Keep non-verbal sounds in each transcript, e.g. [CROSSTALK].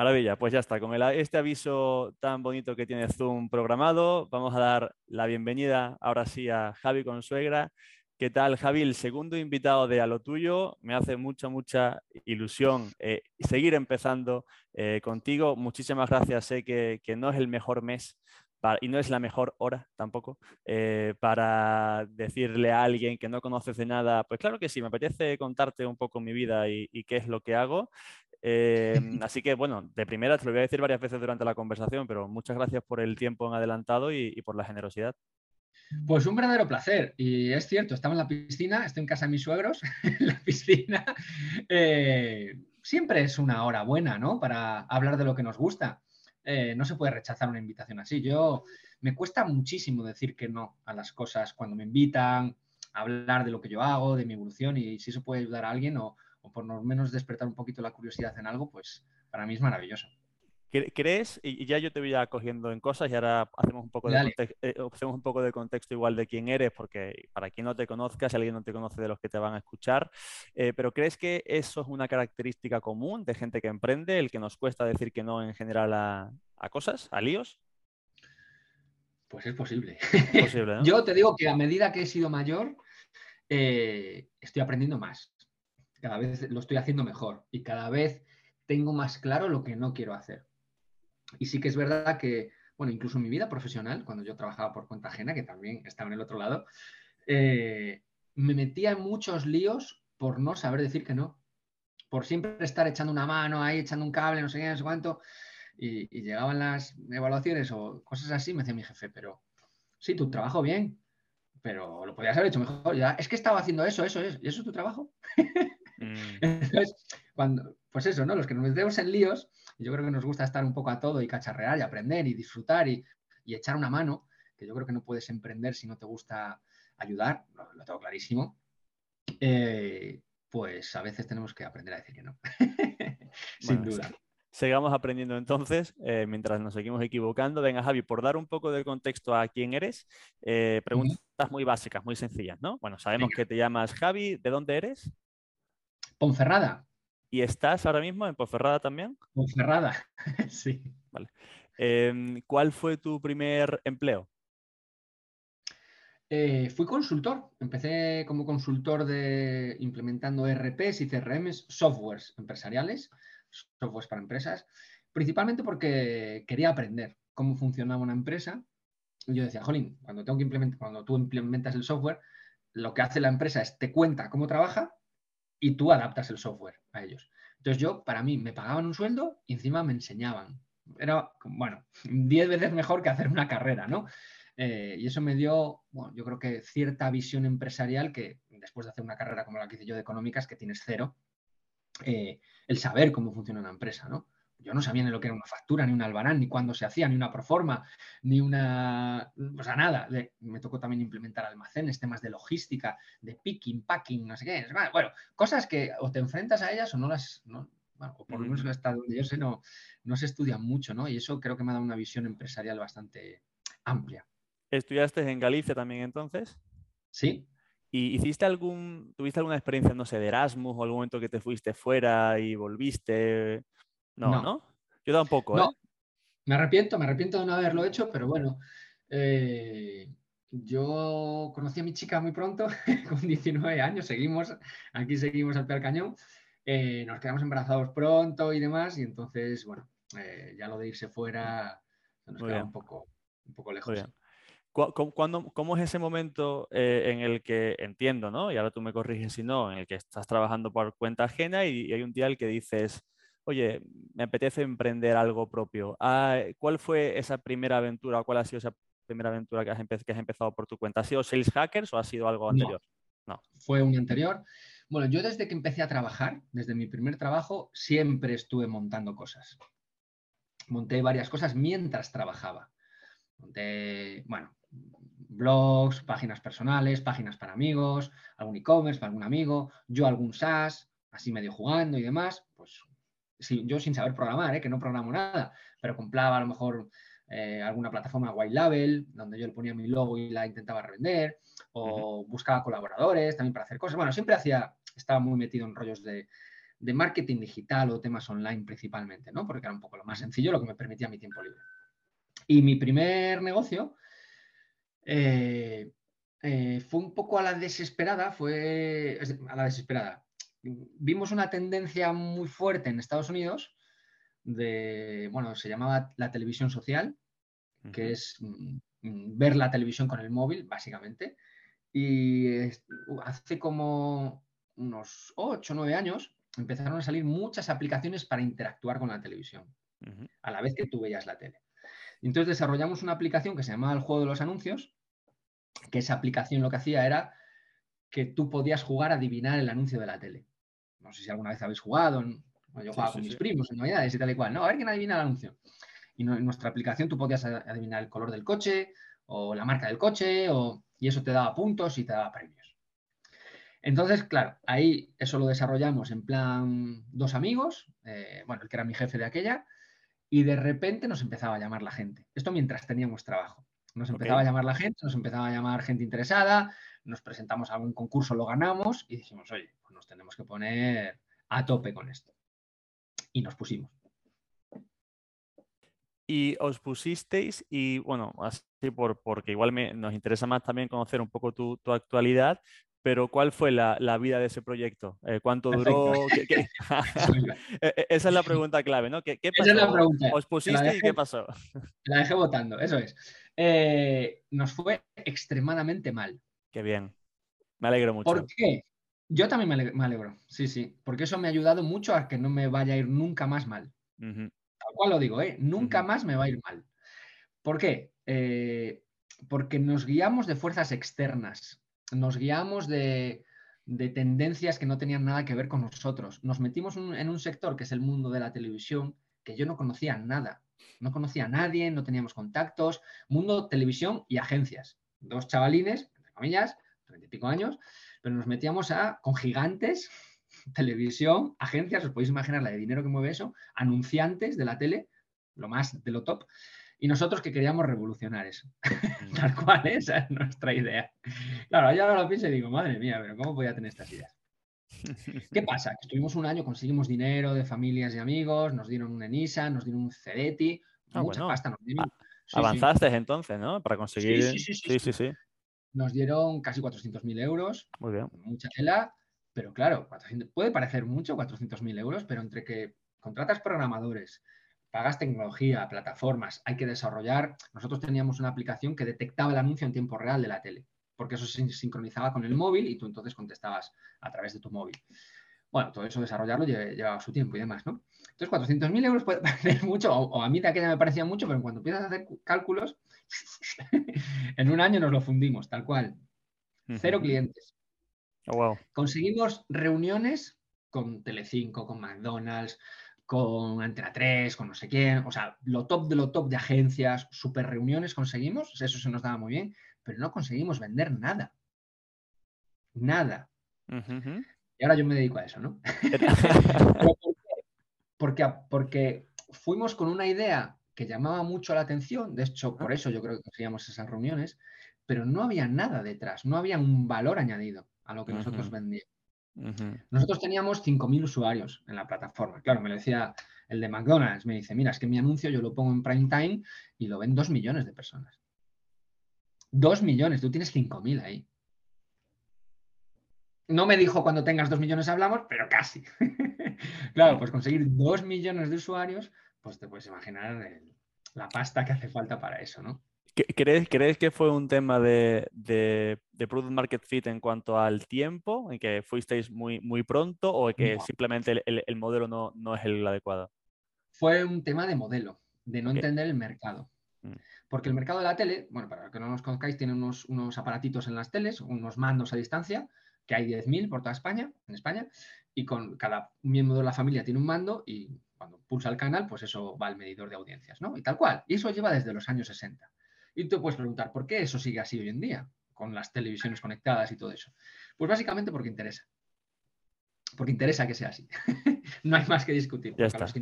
Maravilla, pues ya está. Con este aviso tan bonito que tiene Zoom programado, vamos a dar la bienvenida ahora sí a Javi Consuegra. ¿Qué tal, Javi? El segundo invitado de A lo tuyo. Me hace mucha, mucha ilusión eh, seguir empezando eh, contigo. Muchísimas gracias. Sé que, no es el mejor mes y no es la mejor hora tampoco eh, para decirle a alguien que no conoces de nada, pues claro que sí, me apetece contarte un poco mi vida y qué es lo que hago. Em, [LAUGHS] así que, bueno, de primera te lo voy a decir varias veces durante la conversación, pero muchas gracias por el tiempo en adelantado y, por la generosidad. Pues un verdadero placer. Y es cierto, estaba en la piscina, estoy en casa de mis suegros, [LAUGHS] en la piscina. Eh, siempre es una hora buena, ¿no? Para hablar de lo que nos gusta. Eh, no se puede rechazar una invitación así. Yo me cuesta muchísimo decir que no a las cosas cuando me invitan a hablar de lo que yo hago, de mi evolución y si eso puede ayudar a alguien o, o por lo menos despertar un poquito la curiosidad en algo, pues para mí es maravilloso. ¿Crees? Y ya yo te voy a cogiendo en cosas y ahora hacemos un, poco de eh, hacemos un poco de contexto igual de quién eres, porque para quien no te conozca, si alguien no te conoce de los que te van a escuchar, eh, pero ¿crees que eso es una característica común de gente que emprende, el que nos cuesta decir que no en general a, cosas, a líos? Pues es posible. [LAUGHS] yo te digo que a medida que he sido mayor, eh, estoy aprendiendo más cada vez lo estoy haciendo mejor y cada vez tengo más claro lo que no quiero hacer. Y sí que es verdad que, bueno, incluso en mi vida profesional, cuando yo trabajaba por cuenta ajena, que también estaba en el otro lado, eh, me metía en muchos líos por no saber decir que no, por siempre estar echando una mano ahí, echando un cable, no sé qué, no sé cuánto, y, llegaban las evaluaciones o cosas así, me decía mi jefe, pero sí, tu trabajo bien, pero lo podías haber hecho mejor. Es que estaba haciendo eso, eso, eso, ¿y eso es tu trabajo? [LAUGHS] Mm. Entonces, cuando, pues eso, ¿no? Los que nos metemos en líos, yo creo que nos gusta estar un poco a todo y cacharrear y aprender y disfrutar y, echar una mano, que yo creo que no puedes emprender si no te gusta ayudar, lo, tengo clarísimo. Eh, pues a veces tenemos que aprender a decir que no. [LAUGHS] Sin duda. Sigamos aprendiendo entonces, eh, mientras nos seguimos equivocando. Venga, Javi, por dar un poco de contexto a quién eres, eh, preguntas muy básicas, muy sencillas, ¿no? Bueno, sabemos que te llamas Javi, ¿de dónde eres? Ponferrada. ¿Y estás ahora mismo en Ponferrada también? Ponferrada, [LAUGHS] sí. Vale. Em, ¿Cuál fue tu primer empleo? Eh, fui consultor. Empecé como consultor de implementando RPs y CRMs, softwares empresariales, softwares para empresas, principalmente porque quería aprender cómo funcionaba una empresa. Y yo decía, Jolín, cuando tengo que implementar, cuando tú implementas el software, lo que hace la empresa es te cuenta cómo trabaja y tú adaptas el software a ellos. Entonces yo, para mí, me pagaban un sueldo y encima me enseñaban. Era, bueno, diez veces mejor que hacer una carrera, ¿no? Eh, y eso me dio, bueno, yo creo que cierta visión empresarial que después de hacer una carrera como la que hice yo de económicas, que tienes cero, eh, el saber cómo funciona una empresa, ¿no? Yo no sabía ni lo que era una factura, ni un albarán, ni cuándo se hacía, ni una proforma, ni una. O sea, nada. me tocó también implementar almacenes, temas de logística, de picking, packing, no sé qué. Bueno, cosas que o te enfrentas a ellas o no las. o por lo menos hasta donde yo sé, no, no se estudian mucho, ¿no? Y eso creo que me ha dado una visión empresarial bastante amplia. ¿Estudiaste en Galicia también entonces? Sí. ¿Y hiciste algún, tuviste alguna experiencia, no sé, de Erasmus o algún momento que te fuiste fuera y volviste? No, ¿no? Yo tampoco, ¿eh? Me arrepiento, me arrepiento de no haberlo hecho, pero bueno, eh, yo conocí a mi chica muy pronto, [LAUGHS] con 19 años, seguimos, aquí seguimos al pie cañón, eh, nos quedamos embarazados pronto y demás, y entonces, bueno, eh, ya lo de irse fuera nos queda un poco, un poco lejos. ¿Cómo, es ese momento en el que entiendo, ¿no? Y ahora tú me corriges si no, en el que estás trabajando por cuenta ajena y, hay un día el que dices, oye, me apetece emprender algo propio. Ah, ¿Cuál fue esa primera aventura o cuál ha sido esa primera aventura que has, empezado por tu cuenta? ¿Ha sido Sales Hackers o ha sido algo anterior? No, fue un anterior. Bueno, yo desde que empecé a trabajar, desde mi primer trabajo, siempre estuve montando cosas. Monté varias cosas mientras trabajaba. Monté, bueno, blogs, páginas personales, páginas para amigos, algún e-commerce para algún amigo, yo algún SaaS, así medio jugando y demás, pues yo sin saber programar, ¿eh? que no programo nada, pero compraba a lo mejor eh, alguna plataforma white label, donde yo le ponía mi logo y la intentaba revender, o buscaba colaboradores también para hacer cosas. Bueno, siempre hacía, estaba muy metido en rollos de, de marketing digital o temas online principalmente, ¿no? Porque era un poco lo más sencillo, lo que me permitía mi tiempo libre. Y mi primer negocio eh, eh, fue un poco a la desesperada, fue a la desesperada. Vimos una tendencia muy fuerte en Estados Unidos de, bueno, se llamaba la televisión social, que es mm, mm, ver la televisión con el móvil, básicamente. Y hace como unos 8 o 9 años empezaron a salir muchas aplicaciones para interactuar con la televisión, a la vez que tú veías la tele. Entonces desarrollamos una aplicación que se llamaba el juego de los anuncios, que esa aplicación lo que hacía era que tú podías jugar a adivinar el anuncio de la tele. No sé si alguna vez habéis jugado, yo jugaba con mis primos en Navidades y tal y cual. No, a ver quién adivina el anuncio. Y en nuestra aplicación tú podías adivinar el color del coche o la marca del coche y eso te daba puntos y te daba premios. Entonces, claro, ahí eso lo desarrollamos en plan dos amigos, eh, bueno, el que era mi jefe de aquella, y de repente nos empezaba a llamar la gente. Esto mientras teníamos trabajo. Nos empezaba a llamar la gente, nos empezaba a llamar gente interesada, nos presentamos a algún concurso, lo ganamos y dijimos, oye, tenemos que poner a tope con esto. Y nos pusimos. Y os pusisteis y bueno, así por, porque igual me, nos interesa más también conocer un poco tu, tu actualidad, pero ¿cuál fue la, vida de ese proyecto? Eh, ¿Cuánto duró? [LAUGHS] [LAUGHS] E, e, esa es la pregunta clave, ¿no? ¿Qué, pasó? Esa es la pregunta. ¿Os pusiste y qué pasó? La dejé votando, eso es. Eh, nos fue extremadamente mal. Qué bien. Me alegro mucho. ¿Por qué? Yo también me alegro, sí, sí, porque eso me ha ayudado mucho a que no me vaya a ir nunca más mal. Tal cual lo digo, ¿eh? Nunca más me va a ir mal. ¿Por qué? Eh, porque nos guiamos de fuerzas externas nos guiamos de, tendencias que no tenían nada que ver con nosotros. Nos metimos en un sector que es el mundo de la televisión, que yo no conocía nada. No conocía a nadie, no teníamos contactos. Mundo, televisión y agencias. Dos chavalines, entre comillas, treinta y pico años, pero nos metíamos a, con gigantes, [LAUGHS] televisión, agencias, os podéis imaginar la de dinero que mueve eso, anunciantes de la tele, lo más de lo top, y nosotros que queríamos revolucionar eso. [LAUGHS] Mm. Tal cual, esa es nuestra idea. Claro, yo ahora lo pienso y digo, madre mía, pero ¿cómo podía tener estas ideas? [LAUGHS] ¿Qué pasa? Que estuvimos un año, conseguimos dinero de familias y amigos, nos dieron un ENISA, nos dieron un CEDETI, ah, mucha pasta nos dieron. Avanzaste entonces, ¿no? Para conseguir. Sí sí sí, Nos dieron casi 400.000 euros. Muy bien. Mucha tela, pero claro, puede parecer mucho 400.000 euros, pero entre que contratas programadores, pagas tecnología, plataformas, hay que desarrollar. Nosotros teníamos una aplicación que detectaba el anuncio en tiempo real de la tele, porque eso se sincronizaba con el móvil y tú entonces contestabas a través de tu móvil. Bueno, todo eso desarrollarlo llevaba su tiempo y demás, ¿no? Entonces, 400.000 euros puede parecer [LAUGHS] mucho, o, a mí de aquella me parecía mucho, pero cuando empiezas a hacer cálculos, [LAUGHS] en un año nos lo fundimos, tal cual. Cero clientes. Oh, wow. Conseguimos reuniones con Telecinco, con McDonald's, con Antena 3, con no sé quién, o sea, lo top de lo top de agencias, super reuniones conseguimos, eso se nos daba muy bien, pero no conseguimos vender nada. Nada. Y ahora yo me dedico a eso, ¿no? [LAUGHS] [LAUGHS] porque, porque fuimos con una idea que llamaba mucho la atención, de hecho, por eso yo creo que conseguíamos esas reuniones, pero no había nada detrás, no había un valor añadido a lo que nosotros vendíamos. Nosotros teníamos 5.000 usuarios en la plataforma. Claro, me lo decía el de McDonald's, me dice, mira, es que mi anuncio yo lo pongo en prime time y lo ven 2 millones de personas. 2 millones, tú tienes 5.000 ahí. No me dijo cuando tengas 2 millones hablamos, pero casi. [LAUGHS] claro, pues conseguir 2 millones de usuarios, pues te puedes imaginar la pasta que hace falta para eso, ¿no? ¿Crees, ¿Crees que fue un tema de, de, Product Market Fit en cuanto al tiempo, en que fuisteis muy, muy pronto o que simplemente el, modelo no, no, es el adecuado? Fue un tema de modelo, de no entender el mercado. Mm. Porque el mercado de la tele, bueno, para que no nos conozcáis, tiene unos, unos aparatitos en las teles, unos mandos a distancia, que hay 10.000 por toda España, en España, y con cada miembro de la familia tiene un mando y cuando pulsa el canal, pues eso va al medidor de audiencias, ¿no? Y tal cual. Y eso lleva desde los años 60. Y tú puedes preguntar, ¿por qué eso sigue así hoy en día? Con las televisiones conectadas y todo eso. Pues básicamente porque interesa. Porque interesa que sea así. [LAUGHS] no hay más que discutir. a, los,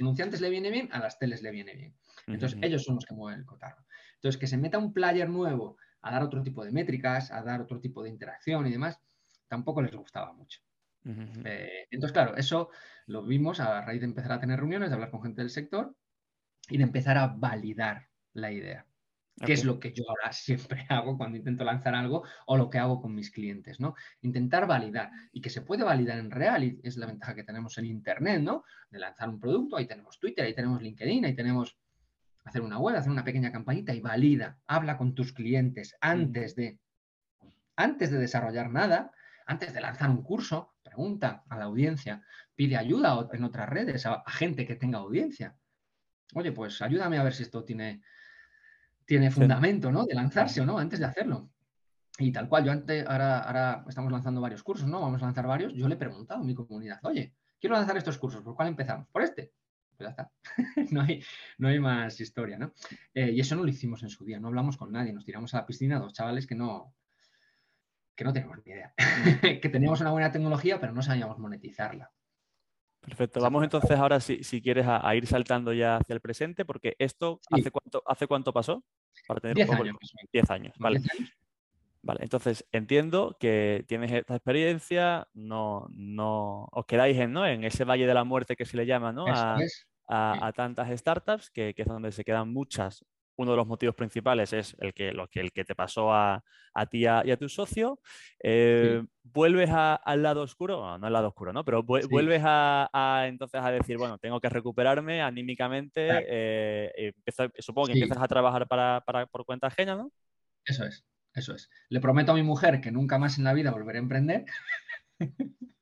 anunciantes le viene bien, a las teles le viene bien. Entonces, ellos son los que mueven el cotarro. Entonces, que se meta un player nuevo a dar otro tipo de métricas, a dar otro tipo de interacción y demás, tampoco les gustaba mucho. Eh, entonces, claro, eso lo vimos a raíz de empezar a tener reuniones, de hablar con gente del sector y de empezar a validar la idea. ¿Qué es lo que yo ahora siempre [LAUGHS] hago cuando intento lanzar algo o lo que hago con mis clientes, ¿no? Intentar validar y que se puede validar en real y es la ventaja que tenemos en Internet, ¿no? De lanzar un producto, ahí tenemos Twitter, ahí tenemos LinkedIn, ahí tenemos hacer una web, hacer una pequeña campañita y valida, habla con tus clientes antes de, antes de desarrollar nada, antes de lanzar un curso, pregunta a la audiencia, pide ayuda en otras redes a, gente que tenga audiencia. Oye, pues ayúdame a ver si esto tiene, tiene fundamento, ¿no? De lanzarse o no, antes de hacerlo. Y tal cual, yo antes, ahora, ahora estamos lanzando varios cursos, ¿no? Vamos a lanzar varios. Yo le he preguntado a mi comunidad, oye, quiero lanzar estos cursos, ¿por cuál empezamos? Por este. Pues ya está. [LAUGHS] no, hay, no hay más historia, ¿no? Eh, y eso no lo hicimos en su día, no hablamos con nadie, nos tiramos a la piscina dos chavales que no, que no tenemos ni idea. [LAUGHS] que teníamos una buena tecnología, pero no sabíamos monetizarla. Perfecto. Vamos entonces ahora, si, si quieres, a, ir saltando ya hacia el presente, porque esto, ¿hace, cuánto, ¿hace cuánto pasó? Para tener Diez años. Diez años, vale. Vale, entonces entiendo que tienes esta experiencia, no, no os quedáis en, ¿no? en ese valle de la muerte que se le llama ¿no? a, tantas startups, que, es donde se quedan muchas. Uno de los motivos principales es el que, lo que, el que te pasó a, ti y a tu socio. Eh, ¿Vuelves al lado oscuro? No, al lado oscuro, ¿no? Pero vuelves a, entonces a decir, bueno, tengo que recuperarme anímicamente. Eh, supongo que empiezas a trabajar para, por cuenta ajena, ¿no? Eso es. Eso es. Le prometo a mi mujer que nunca más en la vida volveré a emprender. [LAUGHS]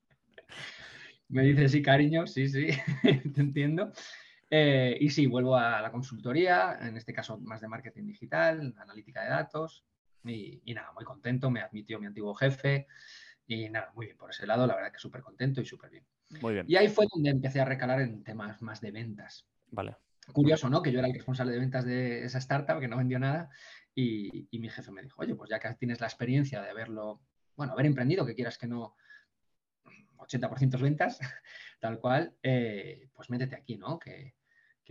Me dice, sí, cariño, sí, sí, [LAUGHS] te entiendo. Eh, y sí, vuelvo a la consultoría, en este caso más de marketing digital, analítica de datos. Y, nada, muy contento, me admitió mi antiguo jefe. Y nada, muy bien por ese lado, la verdad que súper contento y súper bien. Muy bien. Y ahí fue donde empecé a recalar en temas más de ventas. Vale. Curioso, ¿no? Que yo era el responsable de ventas de esa startup, que no vendió nada, y, mi jefe me dijo, oye, pues ya que tienes la experiencia de haberlo, bueno, haber emprendido, que quieras que no, 80% ventas, [LAUGHS] tal cual, eh, pues métete aquí, ¿no? Que,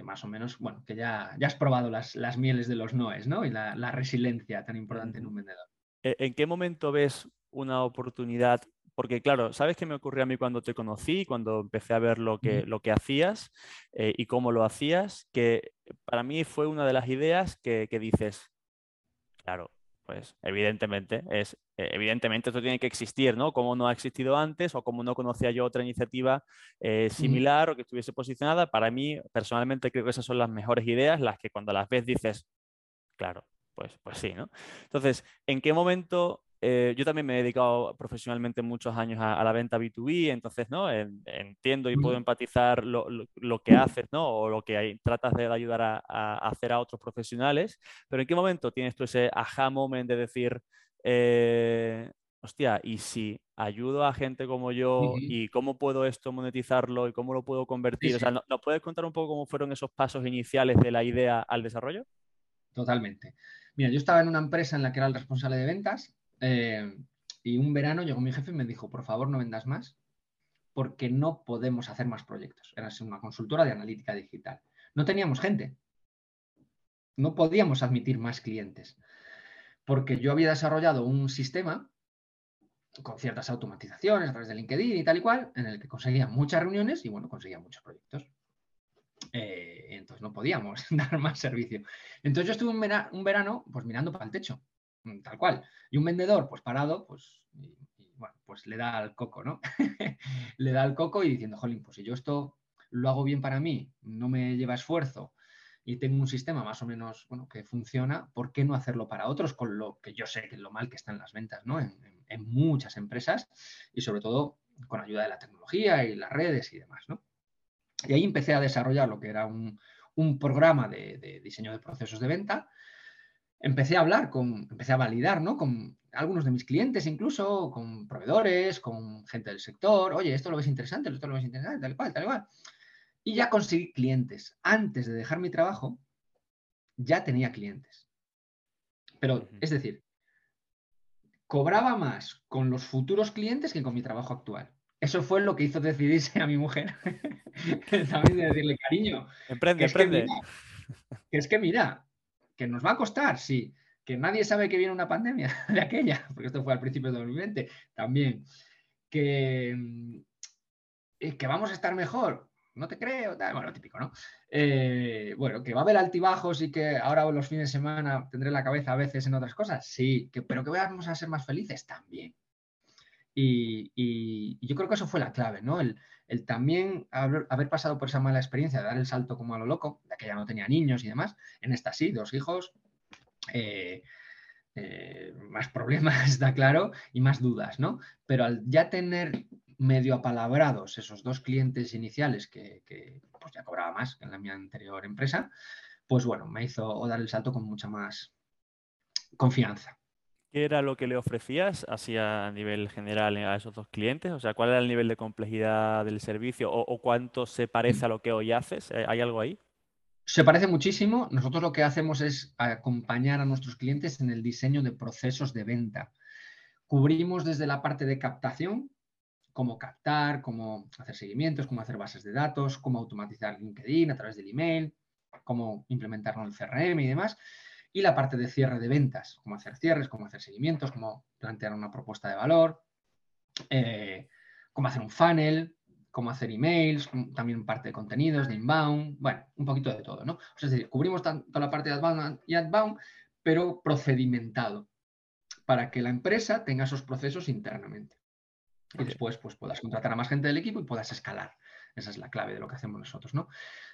más o menos, bueno, que ya, ya has probado las, mieles de los noes, ¿no? Y la, resiliencia tan importante en un vendedor. ¿E, ¿En qué momento ves una oportunidad? Porque claro, ¿sabes qué me ocurrió a mí cuando te conocí, cuando empecé a ver lo que, lo que hacías eh, y cómo lo hacías? Que para mí fue una de las ideas que, que dices, Claro, pues evidentemente es eh, evidentemente esto tiene que existir, ¿no? Como no ha existido antes o como no conocía yo otra iniciativa eh, similar o que estuviese posicionada. Para mí, personalmente, creo que esas son las mejores ideas, las que cuando las ves dices, claro, pues, pues sí, ¿no? Entonces, ¿en qué momento eh, yo también me he dedicado profesionalmente muchos años a, la venta B2B, entonces ¿no? entiendo y puedo empatizar lo, que haces ¿no? o lo que tratas de ayudar a, hacer a otros profesionales, pero ¿en qué momento tienes tú ese aha moment de decir, eh, hostia, y si ayudo a gente como yo y cómo puedo esto monetizarlo y cómo lo puedo convertir? O sea, ¿nos puedes contar un poco cómo fueron esos pasos iniciales de la idea al desarrollo? Totalmente. Mira, yo estaba en una empresa en la que era el responsable de ventas eh, y un verano llegó mi jefe y me dijo, por favor, no vendas más, porque no podemos hacer más proyectos. Era una consultora de analítica digital. No teníamos gente. No podíamos admitir más clientes. Porque yo había desarrollado un sistema con ciertas automatizaciones a través de LinkedIn y tal y cual, en el que conseguía muchas reuniones y bueno, conseguía muchos proyectos. Eh, entonces no podíamos [LAUGHS] dar más servicio. Entonces yo estuve un, verano pues mirando para el techo tal cual. Y un vendedor, pues parado, pues, bueno, pues le da al coco, ¿no? [LAUGHS] le da al coco y diciendo, jolín, pues si yo esto lo hago bien para mí, no me lleva esfuerzo y tengo un sistema más o menos, bueno, que funciona, ¿por qué no hacerlo para otros? Con lo que yo sé que es lo mal que están las ventas, ¿no? En, muchas empresas y sobre todo con ayuda de la tecnología y las redes y demás, ¿no? Y ahí empecé a desarrollar lo que era un, programa de diseño de procesos de venta empecé a hablar con, empecé a validar, ¿no? Con algunos de mis clientes incluso, con proveedores, con gente del sector, oye, esto lo ves interesante, esto lo ves interesante, tal cual, tal cual. Y ya conseguí clientes. Antes de dejar mi trabajo, ya tenía clientes. Pero, es decir, cobraba más con los futuros clientes que con mi trabajo actual. Eso fue lo que hizo decidirse a mi mujer. [LAUGHS] También de decirle, cariño. Emprende, emprende. que es que mira, que nos va a costar, sí, que nadie sabe que viene una pandemia [LAUGHS] de aquella, porque esto fue al principio de 2020 también, que, mm, que vamos a estar mejor. No te creo, bueno, típico, ¿no? Eh, bueno, que va a haber altibajos y que ahora los fines de semana tendré la cabeza a veces en otras cosas, sí, que, pero que vamos a ser más felices también. Y, yo creo que eso fue la clave, ¿no? El, también haber, pasado por esa mala experiencia de dar el salto como a lo loco, de que ya no tenía niños y demás, en esta sí, dos hijos, eh, eh, más problemas, [LAUGHS] está claro, y más dudas, ¿no? Pero al ya tener medio apalabrados esos dos clientes iniciales que, pues ya cobraba más que en la mi anterior empresa, pues bueno, me hizo dar el salto con mucha más confianza. ¿Qué era lo que le ofrecías así a nivel general a esos dos clientes? O sea, ¿cuál era el nivel de complejidad del servicio o, cuánto se parece a lo que hoy haces? ¿Hay algo ahí? Se parece muchísimo. Nosotros lo que hacemos es acompañar a nuestros clientes en el diseño de procesos de venta. Cubrimos desde la parte de captación, cómo captar, cómo hacer seguimientos, cómo hacer bases de datos, cómo automatizar LinkedIn a través del email, cómo implementarlo en el CRM y demás. Y la parte de cierre de ventas, cómo hacer cierres, cómo hacer seguimientos, cómo plantear una propuesta de valor, eh, cómo hacer un funnel, cómo hacer emails, también parte de contenidos, de inbound, bueno, un poquito de todo, ¿no? es decir, cubrimos tanto la parte de outbound y outbound, pero procedimentado, para que la empresa tenga esos procesos internamente y después pues, puedas contratar a más gente del equipo y puedas escalar. Esa es la clave de lo que hacemos nosotros, ¿no?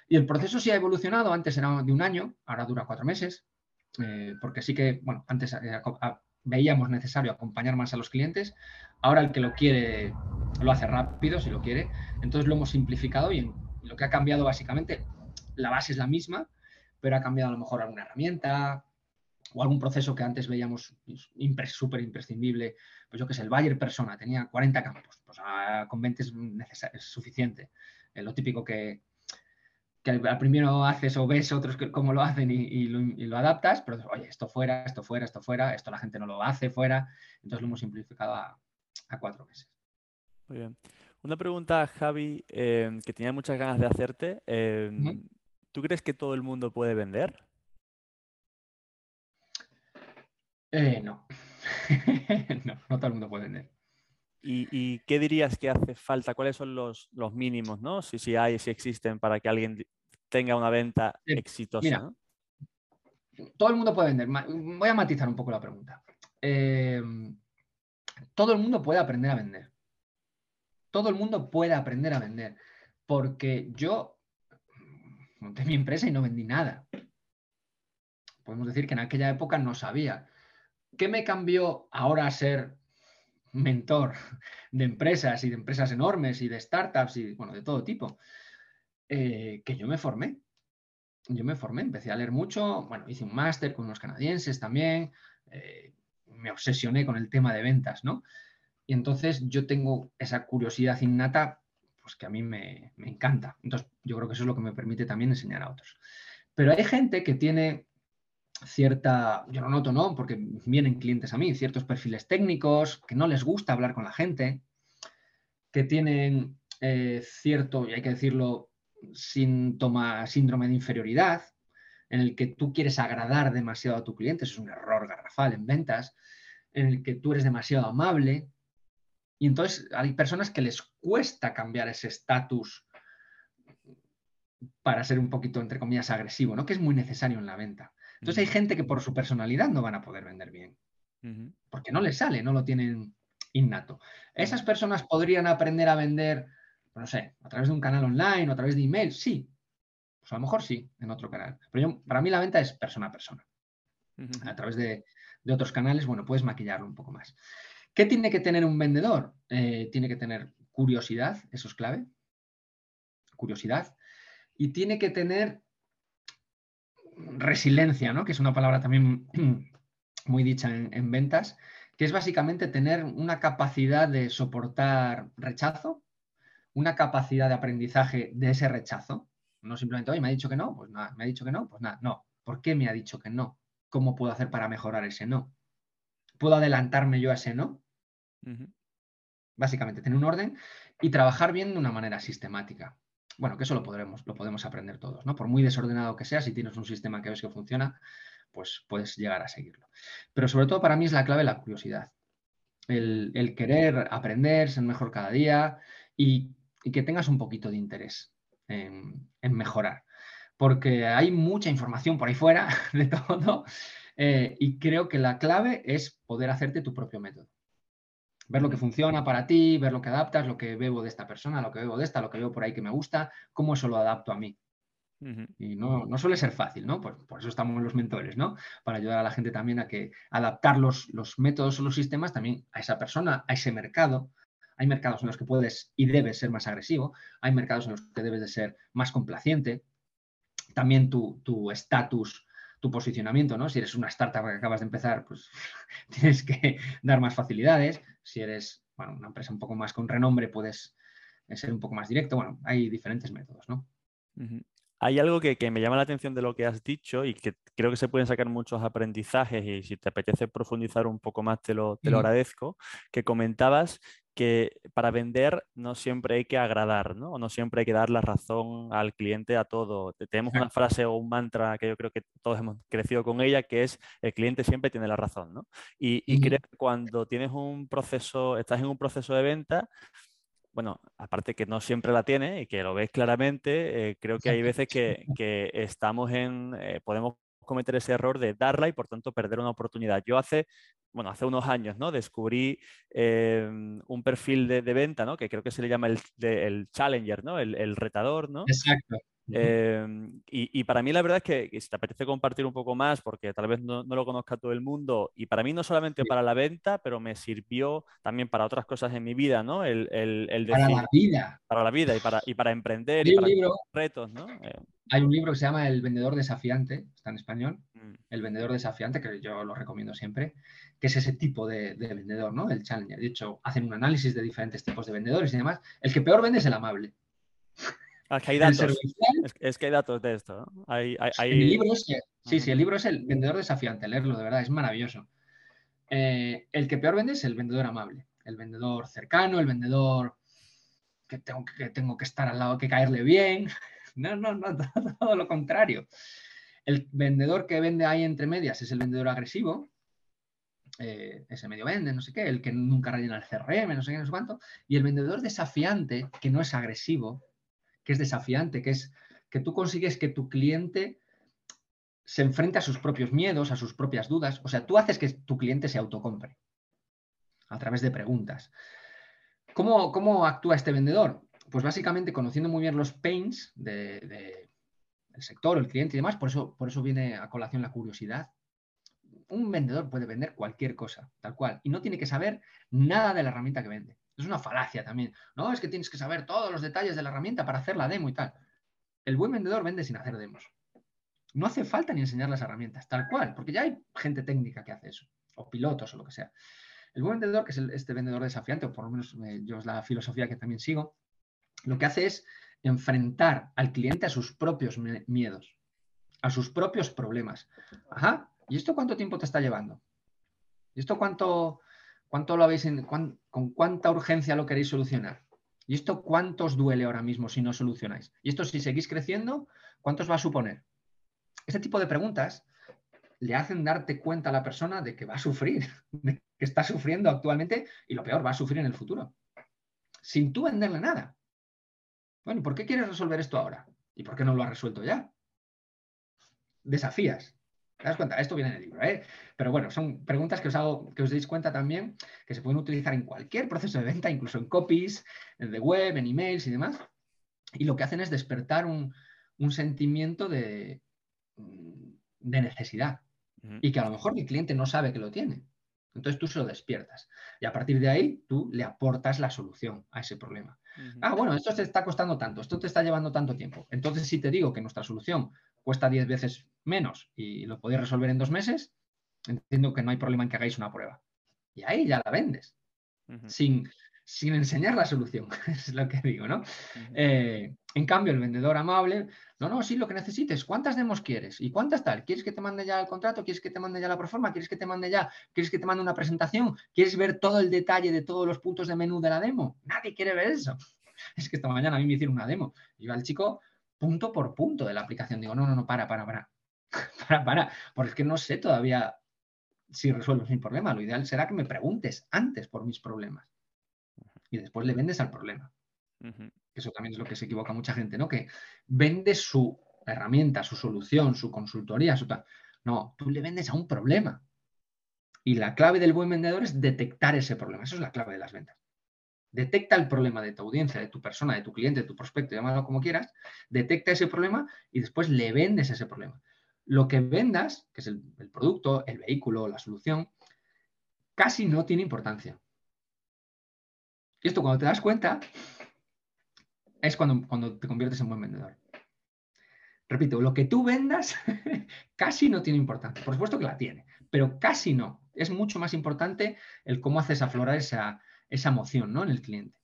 Y el proceso sí ha evolucionado, antes era de un año, ahora dura cuatro meses, eh, porque sí que, bueno, antes eh, veíamos necesario acompañar más a los clientes, ahora el que lo quiere lo hace rápido, si lo quiere, entonces lo hemos simplificado y lo que ha cambiado básicamente, la base es la misma, pero ha cambiado a lo mejor alguna herramienta, o algún proceso que antes veíamos súper imprescindible, pues yo que sé, el Bayer persona tenía 40 campos, pues con 20 es, es suficiente. Es lo típico que, que al, primero haces o ves otros que, cómo lo hacen y, lo, adaptas, pero oye, esto fuera, esto fuera, esto fuera, esto la gente no lo hace fuera, entonces lo hemos simplificado a, cuatro meses. Muy bien. Una pregunta, Javi, eh, que tenía muchas ganas de hacerte. Eh, ¿Tú crees que todo el mundo puede vender? Eh, no. [LAUGHS] no, no todo el mundo puede vender. ¿Y, qué dirías que hace falta? ¿Cuáles son los, mínimos, ¿no? Si, si hay, si existen para que alguien tenga una venta exitosa. Todo el mundo puede vender. Voy a matizar un poco la pregunta. Em, todo el mundo puede aprender a vender. Todo el mundo puede aprender a vender. Porque yo monté mi empresa y no vendí nada. Podemos decir que en aquella época no sabía. ¿Qué me cambió ahora a ser mentor de empresas y de empresas enormes y de startups y bueno, de todo tipo? Eh, que yo me formé. Yo me formé, empecé a leer mucho, bueno, hice un máster con unos canadienses también, eh, me obsesioné con el tema de ventas, ¿no? Y entonces yo tengo esa curiosidad innata, pues que a mí me, me encanta. Entonces yo creo que eso es lo que me permite también enseñar a otros. Pero hay gente que tiene cierta, yo lo noto, ¿no? Porque vienen clientes a mí, ciertos perfiles técnicos, que no les gusta hablar con la gente, que tienen eh, cierto, y hay que decirlo, síntoma, síndrome de inferioridad, en el que tú quieres agradar demasiado a tu cliente, eso es un error garrafal en ventas, en el que tú eres demasiado amable. Y entonces hay personas que les cuesta cambiar ese estatus para ser un poquito, entre comillas, agresivo, ¿no? Que es muy necesario en la venta. Entonces hay gente que por su personalidad no van a poder vender bien, porque no les sale, no lo tienen innato. ¿Esas personas podrían aprender a vender, no sé, a través de un canal online o a través de email? Sí, pues a lo mejor sí, en otro canal. Pero yo, para mí la venta es persona a persona. A través de, otros canales, bueno, puedes maquillarlo un poco más. ¿Qué tiene que tener un vendedor? Eh, tiene que tener curiosidad, eso es clave. Curiosidad. Y tiene que tener resiliencia, ¿no? que es una palabra también [CLEARS THROAT] muy dicha en, ventas, que es básicamente tener una capacidad de soportar rechazo, una capacidad de aprendizaje de ese rechazo. No simplemente, oye, me ha dicho que no, pues nada, me ha dicho que no, pues nada, no. ¿Por qué me ha dicho que no? ¿Cómo puedo hacer para mejorar ese no? ¿Puedo adelantarme yo a ese no? Básicamente, tener un orden y trabajar bien de una manera sistemática bueno, que eso lo podremos, lo podemos aprender todos, ¿no? Por muy desordenado que sea, si tienes un sistema que ves que funciona, pues puedes llegar a seguirlo. Pero sobre todo para mí es la clave la curiosidad. el, querer aprender, ser mejor cada día y, que tengas un poquito de interés en, mejorar. Porque hay mucha información por ahí fuera [LAUGHS] de todo eh, y creo que la clave es poder hacerte tu propio método. Ver lo que funciona para ti, ver lo que adaptas, lo que bebo de esta persona, lo que bebo de esta, lo que veo por ahí que me gusta, cómo eso lo adapto a mí. Y no, no, suele ser fácil, ¿no? Por, por, eso estamos los mentores, ¿no? Para ayudar a la gente también a que adaptar los, los métodos o los sistemas también a esa persona, a ese mercado. Hay mercados en los que puedes y debes ser más agresivo, hay mercados en los que debes de ser más complaciente. También tu estatus, tu, posicionamiento, ¿no? Si eres una startup que acabas de empezar, pues [LAUGHS] tienes que dar más facilidades. Si eres una empresa un poco más con renombre, puedes ser un poco más directo. Bueno, hay diferentes métodos, ¿no? Hay algo que, me llama la atención de lo que has dicho y que creo que se pueden sacar muchos aprendizajes y si te apetece profundizar un poco más te lo, te lo agradezco, que comentabas que para vender no siempre hay que agradar, ¿no? O no siempre hay que dar la razón al cliente a todo. Tenemos una frase o un mantra que yo creo que todos hemos crecido con ella, que es el cliente siempre tiene la razón, ¿no? Y, y creo que cuando tienes un proceso, estás en un proceso de venta, bueno, aparte que no siempre la tiene y que lo ves claramente, eh, creo que hay veces que, estamos en, eh, podemos cometer ese error de darla y por tanto perder una oportunidad. Yo hace, bueno, hace unos años, ¿no? Descubrí em, un perfil de, venta, ¿no? Que creo que se le llama el, el challenger, ¿no? El, el, retador, ¿no? Exacto. Em, y, para mí la verdad es que, si te apetece compartir un poco más, porque tal vez no, lo conozca todo el mundo, y para mí no solamente para la venta, pero me sirvió también para otras cosas en mi vida, ¿no? El, el, para la vida. Para la vida y para, y para emprender y para retos, ¿no? Eh, hay un libro que se llama El vendedor desafiante, está en español, mm. El vendedor desafiante, que yo lo recomiendo siempre, que es ese tipo de, de vendedor, ¿no? El challenger. De hecho, hacen un análisis de diferentes tipos de vendedores y demás. El que peor vende es el amable. Ah, que hay datos. Es, que hay datos de esto. Hay, El libro es, sí, sí, el libro es el vendedor desafiante, leerlo, de verdad, es maravilloso. Eh, el que peor vende es el vendedor amable, el vendedor cercano, el vendedor que tengo que, tengo que estar al lado, que caerle bien. [LAUGHS] No, no, no, [LAUGHS] todo, lo contrario. El vendedor que vende ahí entre medias es el vendedor agresivo, eh, ese medio vende, no sé qué, el que nunca rellena el CRM, no sé qué, no sé cuánto, y el vendedor desafiante, que no es agresivo, que es desafiante, que es que tú consigues que tu cliente se enfrente a sus propios miedos, a sus propias dudas. O sea, tú haces que tu cliente se autocompre a través de preguntas. ¿Cómo, cómo actúa este vendedor? Pues básicamente conociendo muy bien los pains del sector, el cliente y demás, por eso, por eso viene a colación la curiosidad. Un vendedor puede vender cualquier cosa, tal cual, y no tiene que saber nada de la herramienta que vende. Es una falacia también. No, es que tienes que saber todos los detalles de la herramienta para hacer la demo y tal. El buen vendedor vende sin hacer demos. No hace falta ni enseñar las herramientas, tal cual, porque ya hay gente técnica que hace eso, o pilotos o lo que sea. El buen vendedor, que es este vendedor desafiante, o por lo menos eh, yo es la filosofía que también sigo, lo que hace es enfrentar al cliente a sus propios miedos, a sus propios problemas. Ajá, ¿y esto cuánto tiempo te está llevando? ¿Y esto cuánto, ¿Cuánto lo ¿Con cuánta urgencia lo queréis solucionar? ¿Y esto cuánto os duele ahora mismo si no solucionáis? ¿Y esto si seguís creciendo, cuánto os va a suponer? Este tipo de preguntas le hacen darte cuenta a la persona de que va a sufrir, [LAUGHS] de que está sufriendo actualmente y lo peor, va a sufrir en el futuro. Sin tú venderle nada. Bueno, ¿por qué quieres resolver esto ahora? ¿Y por qué no lo has resuelto ya? Desafías. ¿Te das cuenta? Esto viene en el libro, ¿eh? Pero bueno, son preguntas que os hago, que os deis cuenta también que se pueden utilizar en cualquier proceso de venta, incluso en copies, en de web, en emails y demás. Y lo que hacen es despertar un, sentimiento de, de necesidad. Y que a lo mejor el cliente no sabe que lo tiene. Entonces tú se lo despiertas. Y a partir de ahí tú le aportas la solución a ese problema. Ah, bueno, esto te está costando tanto, esto te está llevando tanto tiempo. Entonces, si te digo que nuestra solución cuesta 10 veces menos y lo podéis resolver en dos meses, entiendo que no hay problema en que hagáis una prueba. Y ahí ya la vendes, sin, sin enseñar la solución, [LAUGHS] es lo que digo, ¿no? Eh, en cambio, el vendedor amable, no, no, sí, lo que necesites, ¿cuántas demos quieres? ¿Y cuántas tal? ¿Quieres que te mande ya el contrato? ¿Quieres que te mande ya la proforma? ¿Quieres que te mande ya? ¿Quieres que te mande una presentación? ¿Quieres ver todo el detalle de todos los puntos de menú de la demo? Nadie quiere ver eso. [LAUGHS] Es que esta mañana a mí me hicieron una demo. Iba el chico punto por punto de la aplicación. Digo, no, no, no, para, para, para. Para, para. Porque es que no sé todavía si resuelves mi problema. Lo ideal será que me preguntes antes por mis problemas y después le vendes al problema. Eso también es lo que se equivoca mucha gente, ¿no? Que vende su herramienta, su solución, su consultoría, su No, tú le vendes a un problema. Y la clave del buen vendedor es detectar ese problema. Eso es la clave de las ventas. Detecta el problema de tu audiencia, de tu persona, de tu cliente, de tu prospecto, llámalo como quieras. Detecta ese problema y después le vendes ese problema. Lo que vendas, que es el, producto, el vehículo, la solución, casi no tiene importancia. Y esto cuando te das cuenta es cuando, cuando te conviertes en buen vendedor. Repito, lo que tú vendas [LAUGHS] casi no tiene importancia. Por supuesto que la tiene, pero casi no. Es mucho más importante el cómo haces aflorar esa, esa emoción ¿no? en el cliente.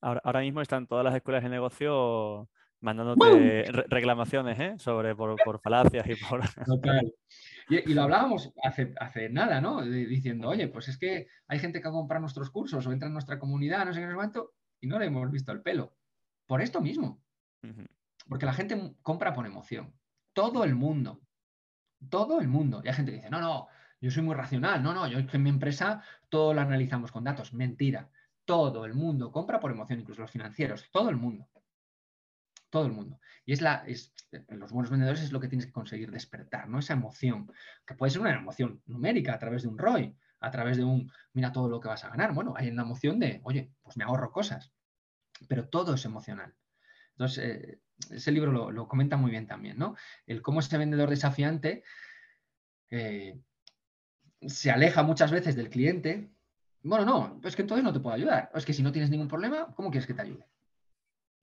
Ahora, mismo están todas las escuelas de negocio mandándote reclamaciones ¿eh? sobre por, falacias y por. [LAUGHS] Y, lo hablábamos hace, hace nada, ¿no? diciendo, oye, pues es que hay gente que va a comprar nuestros cursos o entra en nuestra comunidad, no sé qué momento, y no le hemos visto el pelo. Por esto mismo. Porque la gente compra por emoción. Todo el mundo. Todo el mundo. Y hay gente que dice, no, no, yo soy muy racional. No, no, yo en mi empresa todo lo analizamos con datos. Mentira. Todo el mundo compra por emoción, incluso los financieros. Todo el mundo. Todo el mundo. Y es la, es, los buenos vendedores es lo que tienes que conseguir despertar, ¿no? Esa emoción, que puede ser una emoción numérica a través de un ROI, a través de un, mira todo lo que vas a ganar. Bueno, hay una emoción de, oye, pues me ahorro cosas, pero todo es emocional. Entonces, eh, ese libro lo, comenta muy bien también, ¿no? El cómo ese vendedor desafiante eh, se aleja muchas veces del cliente. Bueno, no, es que entonces no te puedo ayudar. Es que si no tienes ningún problema, ¿cómo quieres que te ayude?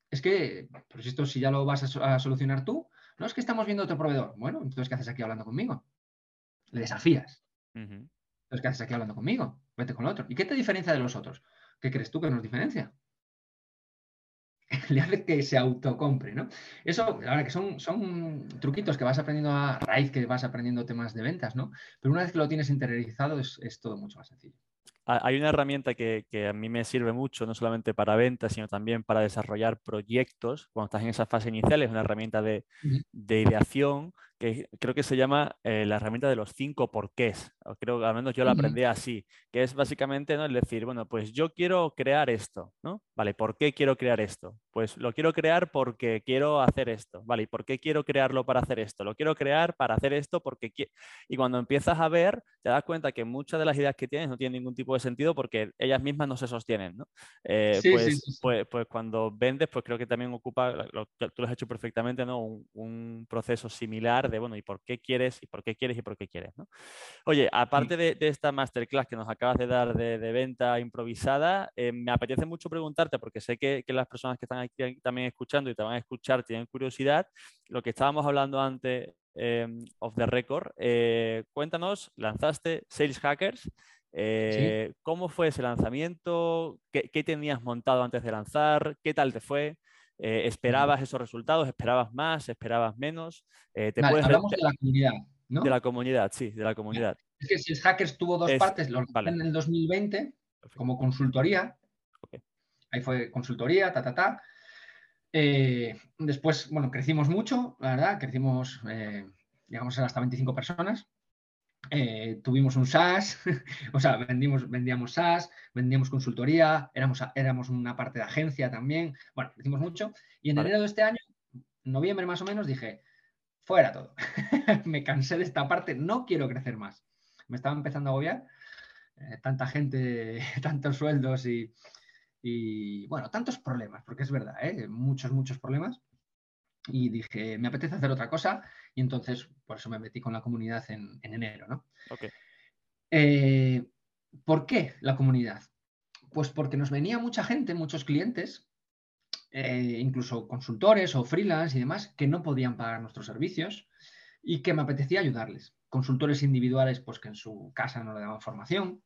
Es que, pues esto si ya lo vas a, solucionar tú, no es que estamos viendo otro proveedor. Bueno, entonces, ¿qué haces aquí hablando conmigo? Le desafías. Entonces, ¿qué haces aquí hablando conmigo? Vete con el otro. ¿Y qué te diferencia de los otros? ¿Qué crees tú que nos diferencia? [LAUGHS] le hace que se autocompre, ¿no? Eso, la verdad que son, son truquitos que vas aprendiendo a raíz que vas aprendiendo temas de ventas, ¿no? Pero una vez que lo tienes interiorizado es, es todo mucho más sencillo. Hay una herramienta que, que, a mí me sirve mucho, no solamente para ventas, sino también para desarrollar proyectos. Cuando estás en esa fase inicial, es una herramienta de, de ideación que creo que se llama eh, la herramienta de los cinco porqués. Creo que al menos yo la aprendí así, que es básicamente ¿no? el decir, bueno, pues yo quiero crear esto, ¿no? Vale, ¿por qué quiero crear esto? Pues lo quiero crear porque quiero hacer esto, ¿vale? ¿Y por qué quiero crearlo para hacer esto? Lo quiero crear para hacer esto porque quiero... Y cuando empiezas a ver, te das cuenta que muchas de las ideas que tienes no tienen ningún tipo de sentido porque ellas mismas no se sostienen, ¿no? Eh, pues, pues, pues, cuando vendes, pues creo que también ocupa, lo, tú lo has hecho perfectamente, ¿no? un proceso similar de, bueno, ¿y por qué quieres? ¿Y por qué quieres? ¿Y por qué quieres? ¿no? Oye, aparte de, esta masterclass que nos acabas de dar de, venta improvisada, eh, me apetece mucho preguntarte, porque sé que, las personas que están aquí también escuchando y te van a escuchar tienen curiosidad, lo que estábamos hablando antes em, of the record, eh, cuéntanos, lanzaste Sales Hackers. Eh, ¿Cómo fue ese lanzamiento? ¿Qué, ¿Qué, tenías montado antes de lanzar? ¿Qué tal te fue? Eh, ¿Esperabas esos resultados? ¿Esperabas más? ¿Esperabas menos? Eh, ¿te hablamos de la comunidad, ¿no? De la comunidad, sí, de la comunidad. Es que si es Hackers tuvo dos partes, lo en el 2020 como consultoría. Ahí fue consultoría, ta, ta, ta. Eh, después, bueno, crecimos mucho, la verdad, crecimos, llegamos a hasta 25 personas. Eh, tuvimos un SaaS, [LAUGHS] o sea, vendimos, vendíamos SaaS, vendíamos consultoría, éramos, éramos una parte de agencia también. Bueno, hicimos mucho. Y en enero de este año, noviembre más o menos, dije, fuera todo. [LAUGHS] Me cansé de esta parte, no quiero crecer más. Me estaba empezando a agobiar. Eh, tanta gente, [LAUGHS] tantos sueldos y, y, bueno, tantos problemas, porque es verdad, ¿eh? muchos, muchos problemas y dije, me apetece hacer otra cosa y entonces por eso me metí con la comunidad en, enero, ¿no? Eh, ¿Por qué la comunidad? Pues porque nos venía mucha gente, muchos clientes, eh, incluso consultores o freelance y demás, que no podían pagar nuestros servicios y que me apetecía ayudarles. Consultores individuales, pues que en su casa no le daban formación,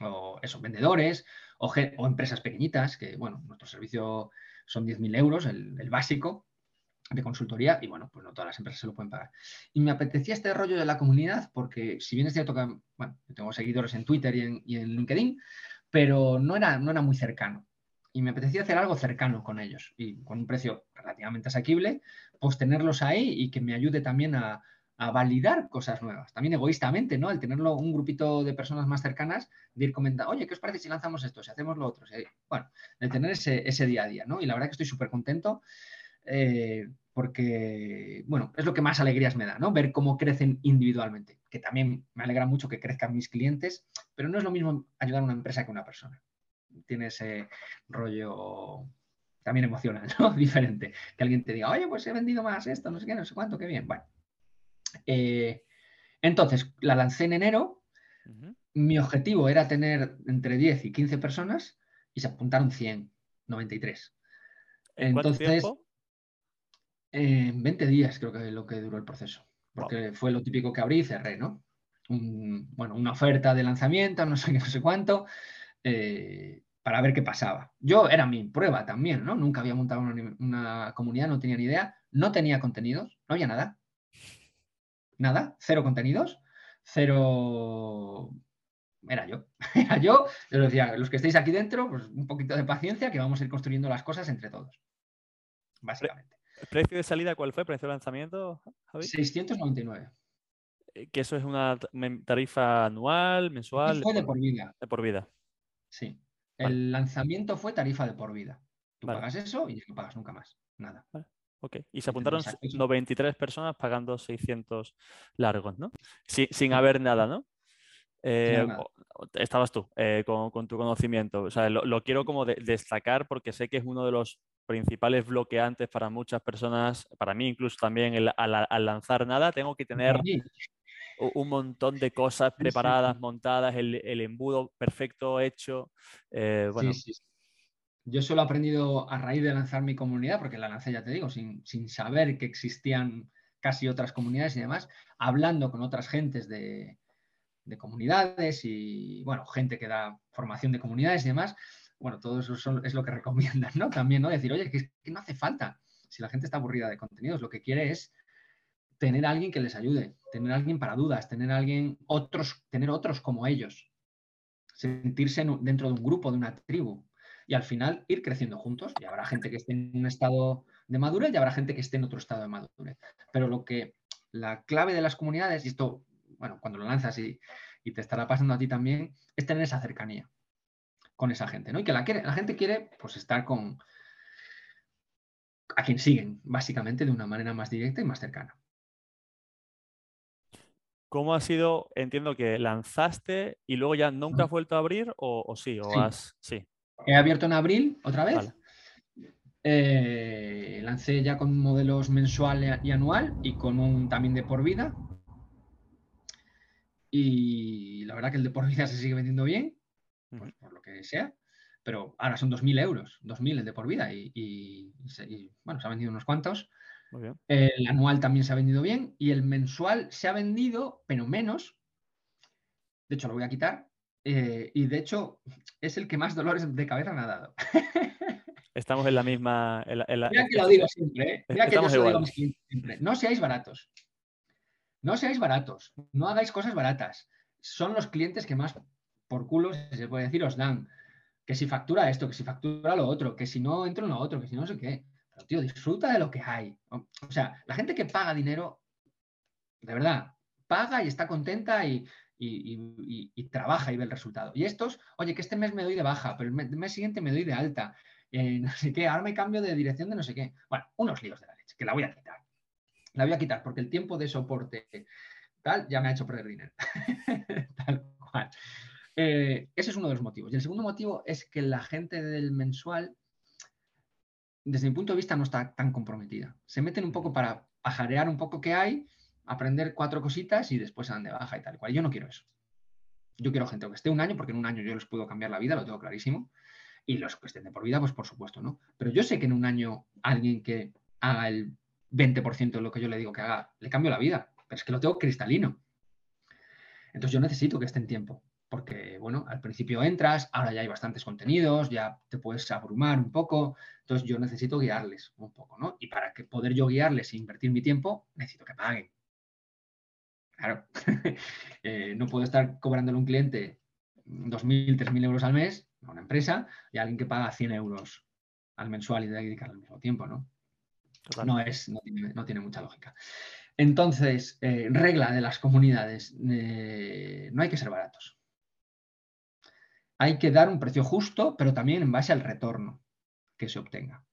o esos vendedores, o, empresas pequeñitas, que bueno, nuestro servicio son 10.000 euros, el básico, de consultoría y bueno, pues no todas las empresas se lo pueden pagar. Y me apetecía este rollo de la comunidad porque si bien es cierto que, bueno, tengo seguidores en Twitter y en, LinkedIn, pero no era, no era muy cercano. Y me apetecía hacer algo cercano con ellos y con un precio relativamente asequible, pues tenerlos ahí y que me ayude también a, a validar cosas nuevas, también egoístamente, ¿no? El tenerlo un grupito de personas más cercanas, de ir comentando, oye, ¿qué os parece si lanzamos esto, si hacemos lo otro? bueno, de tener ese, día a día, ¿no? Y la verdad que estoy súper contento eh, porque, bueno, es lo que más alegrías me da, ¿no? Ver cómo crecen individualmente, que también me alegra mucho que crezcan mis clientes, pero no es lo mismo ayudar a una empresa que a una persona. Tiene ese rollo también emocional, [LAUGHS] ¿no? Diferente. Que alguien te diga, oye, pues he vendido más esto, no sé qué, no sé cuánto, qué bien. Bueno, eh, entonces, la lancé en enero. Mi objetivo era tener entre 10 y 15 personas y se apuntaron 100, 93. ¿En entonces, en 20 días creo que es lo que duró el proceso. Porque fue lo típico que abrí y cerré, ¿no? bueno, una oferta de lanzamiento, no sé qué, no sé cuánto, eh, para ver qué pasaba. Yo era mi prueba también, ¿no? Nunca había montado una, una comunidad, no tenía ni idea, no tenía contenidos, no había nada nada, cero contenidos, cero... Era yo, [LAUGHS] era yo, yo decía, los que estéis aquí dentro, pues un poquito de paciencia que vamos a ir construyendo las cosas entre todos, básicamente. ¿El precio de salida cuál fue? ¿Precio de lanzamiento, Javi? 699. Eh, ¿Que eso es una tarifa anual, mensual? fue de por vida. De por vida. Sí. El lanzamiento fue tarifa de por vida. Tú pagas eso y no pagas nunca más. Nada. Ok, y se apuntaron 93 personas pagando 600 largos, ¿no? sin haber nada, ¿no? Eh, estabas tú eh, con, tu conocimiento. O sea, lo, quiero como destacar porque sé que es uno de los principales bloqueantes para muchas personas, para mí incluso también al, lanzar nada, tengo que tener un montón de cosas preparadas, montadas, el, embudo perfecto hecho. Eh, bueno, yo solo he aprendido a raíz de lanzar mi comunidad, porque la lancé, ya te digo, sin, saber que existían casi otras comunidades y demás, hablando con otras gentes de, comunidades y, bueno, gente que da formación de comunidades y demás. Bueno, todo eso es lo que [LAUGHS] recomiendan, ¿no? También, ¿no? Decir, oye, que, que no hace falta. Si la gente está aburrida de contenidos, lo que quiere es tener a alguien que les ayude, tener a alguien para dudas, tener a alguien, otros, tener otros como ellos, sentirse dentro de un grupo, de una tribu y al final ir creciendo juntos. Y habrá gente que esté en un estado de madurez y habrá gente que esté en otro estado de madurez. Pero lo que la clave de las comunidades, y esto, bueno, cuando lo lanzas y, te estará pasando a ti también, es tener esa cercanía con esa gente, ¿no? Y que la, quiere, la gente quiere pues estar con a quien siguen, básicamente de una manera más directa y más cercana. ¿Cómo ha sido? Entiendo que lanzaste y luego ya nunca has vuelto a abrir o, sí, o has. Sí. He abierto en abril otra vez. Eh, lancé ya con modelos mensual y anual y con un también de por vida. Y la verdad que el de por vida [LAUGHS] se sigue vendiendo bien, pues por lo que sea. Pero ahora son 2.000 euros, 2.000 el de por vida. Y, bueno, se ha vendido unos cuantos. El anual también se ha vendido bien. Y el mensual se ha vendido, pero menos. De hecho, lo voy a quitar eh, y de hecho, es el que más dolores de cabeza me ha dado. [LAUGHS] Estamos en la misma. Mira que lo digo siempre, ¿eh? que yo digo siempre. No seáis baratos. No seáis baratos. No hagáis cosas baratas. Son los clientes que más por culo, se puede decir, os dan. Que si factura esto, que si factura lo otro, que si no entro en lo otro, que si no sé qué. Pero, tío, disfruta de lo que hay. O sea, la gente que paga dinero, de verdad, paga y está contenta y y, trabaja y ve el resultado. Y estos, oye, que este mes me doy de baja, pero el mes, siguiente me doy de alta, eh, [LAUGHS] no sé qué, ahora me cambio de dirección de no sé qué. Bueno, unos líos de la leche, que la voy a quitar. La voy a quitar porque el tiempo de soporte tal ya me ha hecho perder dinero. [LAUGHS] tal cual. Eh, ese es uno de los motivos. Y el segundo motivo es que la gente del mensual, desde mi punto de vista, no está tan comprometida. Se meten un poco para pajarear un poco qué hay aprender cuatro cositas y después se dan de baja y tal cual. Yo no quiero eso. Yo quiero gente que esté un año, porque en un año yo les puedo cambiar la vida, lo tengo clarísimo. Y los que estén de por vida, pues por supuesto, ¿no? Pero yo sé que en un año alguien que haga el 20% de lo que yo le digo que haga, le cambio la vida. Pero es que lo tengo cristalino. Entonces yo necesito que esté en tiempo. Porque, bueno, al principio entras, ahora ya hay bastantes contenidos, ya te puedes abrumar un poco. Entonces yo necesito guiarles un poco, ¿no? Y para que poder yo guiarles e invertir mi tiempo, necesito que paguen. Claro, [LAUGHS] eh, no puedo estar cobrándole a un cliente 2.000, 3.000 euros al mes a una empresa y a alguien que paga 100 euros al mensual y dedicar al mismo tiempo, ¿no? No, es, no, tiene, mucha lógica. Entonces, eh, regla de las comunidades, eh, no hay que ser baratos. Hay que dar un precio justo, pero también en base al retorno que se obtenga.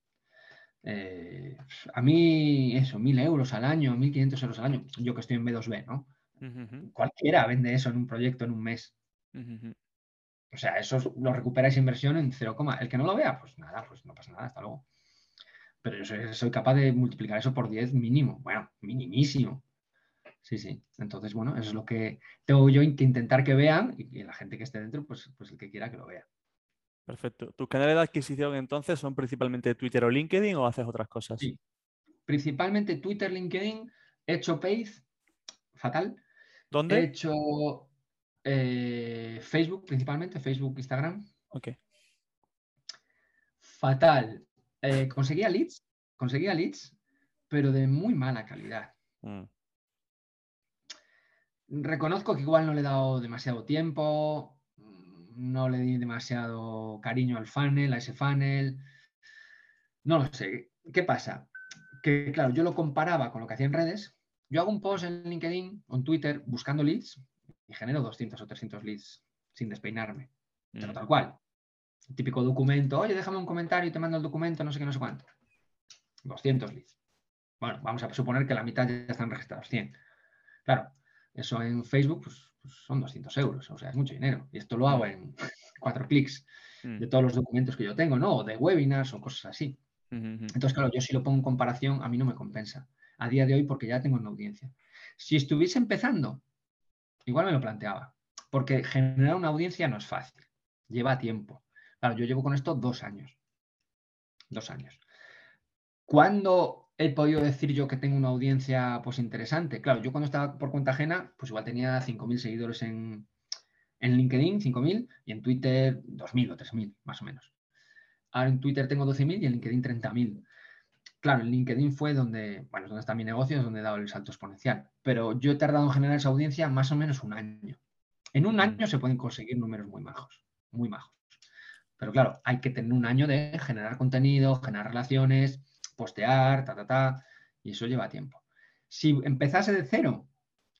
Eh, a mí, eso, mil euros al año, 1.500 euros al año, yo que estoy en B2B, ¿no? Cualquiera vende eso en un proyecto en un mes. O sea, eso lo recuperáis inversión en 0, el que no lo vea, pues nada, pues no pasa nada, hasta luego. Pero yo soy, capaz de multiplicar eso por 10 mínimo. Bueno, minimísimo. Sí, sí. Entonces, bueno, eso es lo que tengo yo que intentar que vean y, la gente que esté dentro, pues, pues el que quiera que lo vea. Perfecto. ¿Tus canales de adquisición entonces son principalmente Twitter o LinkedIn o haces otras cosas? Sí. Principalmente Twitter, LinkedIn, he hecho Paid, fatal. ¿Dónde? He hecho eh, Facebook, principalmente, Facebook, Instagram. Ok. Fatal. Eh, conseguía leads, conseguía leads, pero de muy mala calidad. Mm. Reconozco que igual no le he dado demasiado tiempo, no le di demasiado cariño al funnel, a ese funnel. No lo sé. ¿Qué pasa? Que claro, yo lo comparaba con lo que hacía en redes. Yo hago un post en LinkedIn o en Twitter buscando leads y genero 200 o 300 leads sin despeinarme. Pero mm. tal cual típico documento, oye, déjame un comentario y te mando el documento, no sé qué, no sé cuánto. 200 leads. Bueno, vamos a suponer que la mitad ya están registrados, 100. Claro, eso en Facebook pues, pues son 200 euros, o sea, es mucho dinero. Y esto lo hago en [LAUGHS] cuatro clics mm. de todos los documentos que yo tengo, ¿no? O de webinars o cosas así. Entonces, claro, yo si lo pongo en comparación, a mí no me compensa. A día de hoy, porque ya tengo una audiencia. Si estuviese empezando, igual me lo planteaba. Porque generar una audiencia no es fácil. Lleva tiempo. Claro, yo llevo con esto dos años. Dos años. ¿Cuándo he podido decir yo que tengo una audiencia pues interesante? Claro, yo cuando estaba por cuenta ajena, pues igual tenía 5.000 seguidores en, en LinkedIn, 5.000, y en Twitter 2.000 o 3.000, más o menos. Ahora en Twitter tengo 12.000 y en LinkedIn 30.000. Claro, en LinkedIn fue donde, bueno, es donde está mi negocio, es donde he dado el salto exponencial. Pero yo he tardado en generar esa audiencia más o menos un año. En un año se pueden conseguir números muy majos, muy majos. Pero claro, hay que tener un año de generar contenido, generar relaciones, postear, ta, ta, ta, y eso lleva tiempo. Si empezase de cero,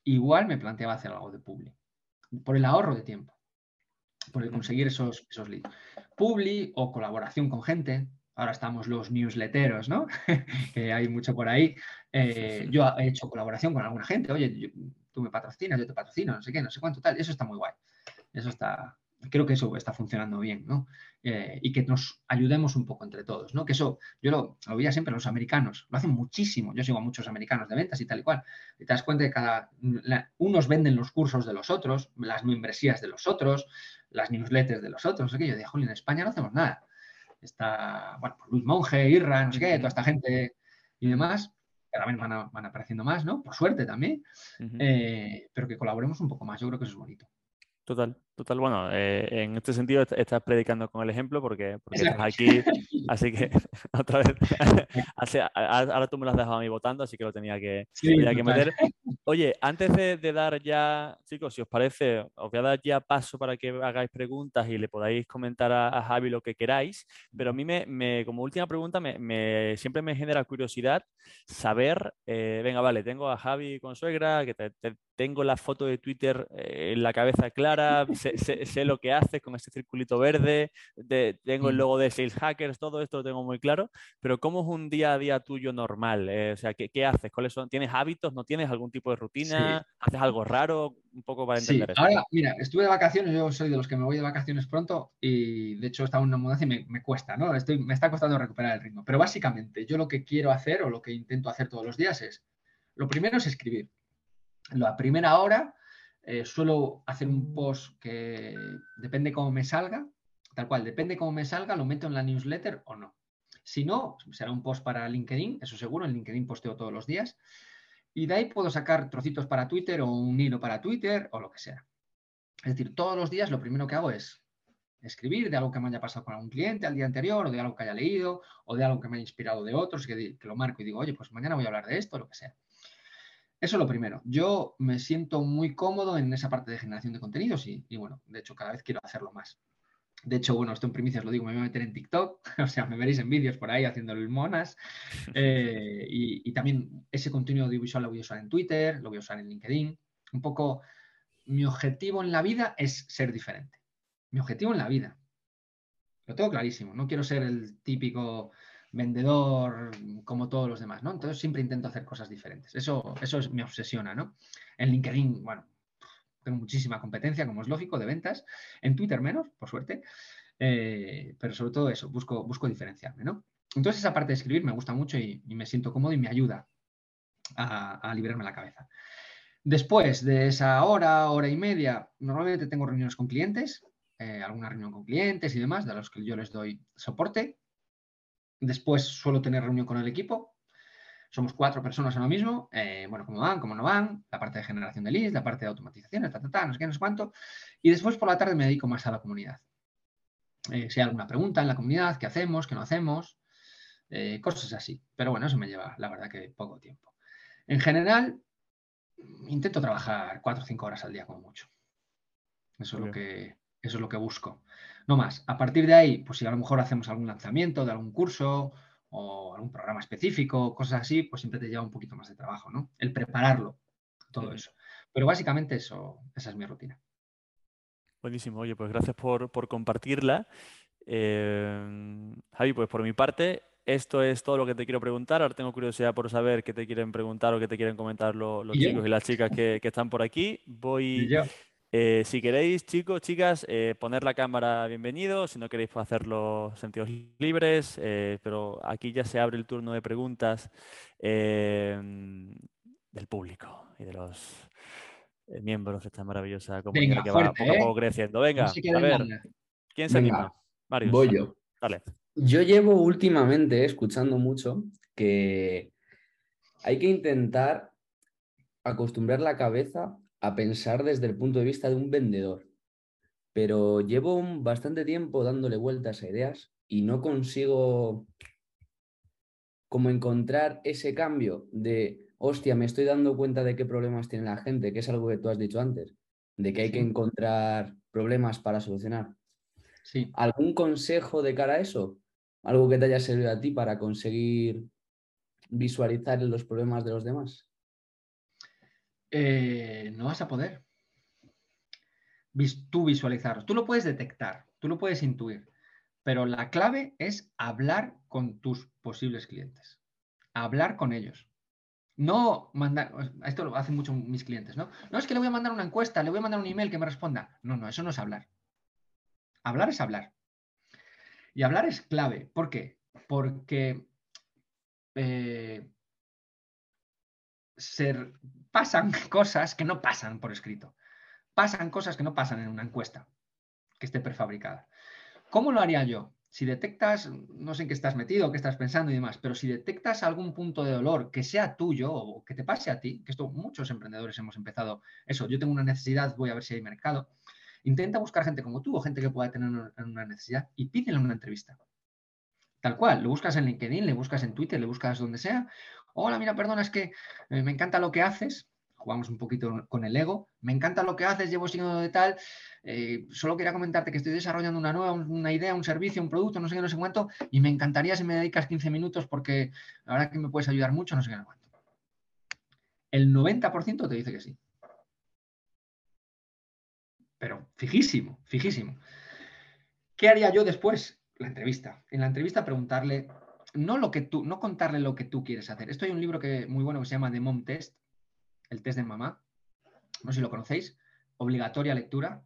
igual me planteaba hacer algo de Publi, por el ahorro de tiempo, por el conseguir esos, esos leads. Publi o colaboración con gente, ahora estamos los newsletteros, ¿no? [LAUGHS] que hay mucho por ahí. Eh, yo he hecho colaboración con alguna gente, oye, tú me patrocinas, yo te patrocino, no sé qué, no sé cuánto, tal. Eso está muy guay. Eso está, creo que eso está funcionando bien, ¿no? Eh, y que nos ayudemos un poco entre todos, ¿no? Que eso, yo lo, lo veía siempre los americanos, lo hacen muchísimo, yo sigo a muchos americanos de ventas y tal y cual, y te das cuenta que cada, unos venden los cursos de los otros, las membresías de los otros, las newsletters de los otros, aquello de, en España no hacemos nada. Está, bueno, pues Luis Monge, Irra, no sé qué, toda esta gente y demás, cada vez van, van apareciendo más, ¿no? Por suerte también, eh, pero que colaboremos un poco más, yo creo que eso es bonito. Total, total. Bueno, eh, en este sentido estás predicando con el ejemplo porque, estás aquí, [LAUGHS] así que [LAUGHS] otra vez, [LAUGHS] ahora tú me lo has dejado a mí votando, así que lo tenía que, que meter. Oye, antes de, dar ya, chicos, si os parece, os voy a dar ya paso para que hagáis preguntas y le podáis comentar a, Javi lo que queráis, pero a mí me, como última pregunta me, siempre me genera curiosidad saber, eh, venga, vale, tengo a Javi con suegra, que te, tengo la foto de Twitter eh, en la cabeza clara, sé, lo que haces con ese circulito verde, tengo el mm. logo de Sales Hackers, todo esto lo tengo muy claro, pero ¿cómo es un día a día tuyo normal? Eh, o sea, ¿qué, haces? ¿Cuáles son? ¿Tienes hábitos? ¿No tienes algún tipo de rutina? ¿Haces algo raro? Un poco para entender sí. Ahora, mira, estuve de vacaciones, yo soy de los que me voy de vacaciones pronto y de hecho estaba en una mudanza y me, cuesta, ¿no? Estoy, me está costando recuperar el ritmo. Pero básicamente yo lo que quiero hacer o lo que intento hacer todos los días es, lo primero es escribir la primera hora eh, suelo hacer un post que depende cómo me salga, tal cual, depende cómo me salga, lo meto en la newsletter o no. Si no, será un post para LinkedIn, eso seguro, en LinkedIn posteo todos los días. Y de ahí puedo sacar trocitos para Twitter o un hilo para Twitter o lo que sea. Es decir, todos los días lo primero que hago es escribir de algo que me haya pasado con algún cliente al día anterior, o de algo que haya leído, o de algo que me haya inspirado de otros, que, que lo marco y digo, oye, pues mañana voy a hablar de esto, lo que sea. Eso es lo primero. Yo me siento muy cómodo en esa parte de generación de contenidos y, bueno, de hecho cada vez quiero hacerlo más. De hecho, bueno, esto en primicias lo digo, me voy a meter en TikTok, [LAUGHS] o sea, me veréis en vídeos por ahí haciendo monas. [LAUGHS] Eh, y, y, también ese contenido audiovisual lo voy a usar en Twitter, lo voy a usar en LinkedIn. Un poco, mi objetivo en la vida es ser diferente. Mi objetivo en la vida. Lo tengo clarísimo. No quiero ser el típico vendedor como todos los demás, ¿no? Entonces siempre intento hacer cosas diferentes. Eso, eso es, me obsesiona, ¿no? En LinkedIn, bueno, tengo muchísima competencia, como es lógico, de ventas. En Twitter menos, por suerte. Eh, pero sobre todo eso, busco, busco diferenciarme, ¿no? Entonces esa parte de escribir me gusta mucho y, me siento cómodo y me ayuda a, a, liberarme la cabeza. Después de esa hora, hora y media, normalmente tengo reuniones con clientes, eh, alguna reunión con clientes y demás, de los que yo les doy soporte. Después suelo tener reunión con el equipo, somos cuatro personas ahora mismo, eh, bueno, cómo van, cómo no van, la parte de generación de leads, la parte de automatización, ta, ta, ta, no sé qué, no sé cuánto. Y después por la tarde me dedico más a la comunidad. Eh, si hay alguna pregunta en la comunidad, qué hacemos, qué no hacemos, eh, cosas así. Pero bueno, eso me lleva, la verdad, que poco tiempo. En general, intento trabajar cuatro o cinco horas al día como mucho. Eso es, lo que, eso es lo que busco. No más. A partir de ahí, pues si a lo mejor hacemos algún lanzamiento de algún curso o algún programa específico, cosas así, pues siempre te lleva un poquito más de trabajo, ¿no? El prepararlo, todo eso. Pero básicamente eso, esa es mi rutina. Buenísimo, oye, pues gracias por, compartirla. Eh, Javi, pues por mi parte, esto es todo lo que te quiero preguntar. Ahora tengo curiosidad por saber qué te quieren preguntar o qué te quieren comentar los, chicos y las chicas que, están por aquí. Voy, eh, si queréis, chicos, chicas, eh, poner la cámara, bienvenido. Si no queréis, hacerlo sentidos libres. Eh, pero aquí ya se abre el turno de preguntas del público y de los miembros de esta maravillosa comunidad que va poco a poco creciendo. Venga, a ver, ¿quién se anima? Voy yo. Dale. Yo llevo últimamente escuchando mucho que hay que intentar acostumbrar la cabeza a pensar desde el punto de vista de un vendedor. Pero llevo bastante tiempo dándole vueltas a ideas y no consigo como encontrar ese cambio de, hostia, me estoy dando cuenta de qué problemas tiene la gente, que es algo que tú has dicho antes, de que hay que encontrar problemas para solucionar. Sí. ¿Algún consejo de cara a eso? ¿Algo que te haya servido a ti para conseguir visualizar los problemas de los demás? Eh, no vas a poder tú visualizar. Tú lo puedes detectar, tú lo puedes intuir, pero la clave es hablar con tus posibles clientes, hablar con ellos. No mandar, esto lo hacen mucho mis clientes, ¿no? No es que le voy a mandar una encuesta, le voy a mandar un email que me responda. No, no, eso no es hablar. Hablar es hablar. Y hablar es clave. ¿Por qué? Porque eh, pasan cosas que no pasan por escrito. Pasan cosas que no pasan en una encuesta que esté prefabricada. ¿Cómo lo haría yo? Si detectas, no sé en qué estás metido, qué estás pensando y demás, pero si detectas algún punto de dolor que sea tuyo o que te pase a ti, que esto muchos emprendedores hemos empezado, eso, yo tengo una necesidad, voy a ver si hay mercado, intenta buscar gente como tú o gente que pueda tener una necesidad y pídele una entrevista. Tal cual, lo buscas en LinkedIn, le buscas en Twitter, le buscas donde sea, hola, mira, perdona, es que eh, me encanta lo que haces, jugamos un poquito con el ego, me encanta lo que haces, llevo siguiendo de tal, eh, solo quería comentarte que estoy desarrollando una nueva, una idea, un servicio, un producto, no sé qué, no sé cuánto, y me encantaría si me dedicas 15 minutos porque la verdad que me puedes ayudar mucho, no sé qué, no cuánto. El 90% te dice que sí. Pero fijísimo, fijísimo. ¿Qué haría yo después? La entrevista. En la entrevista preguntarle no lo que tú, no contarle lo que tú quieres hacer. Esto hay un libro que, muy bueno que se llama The Mom Test, el test de mamá. No sé si lo conocéis. Obligatoria lectura.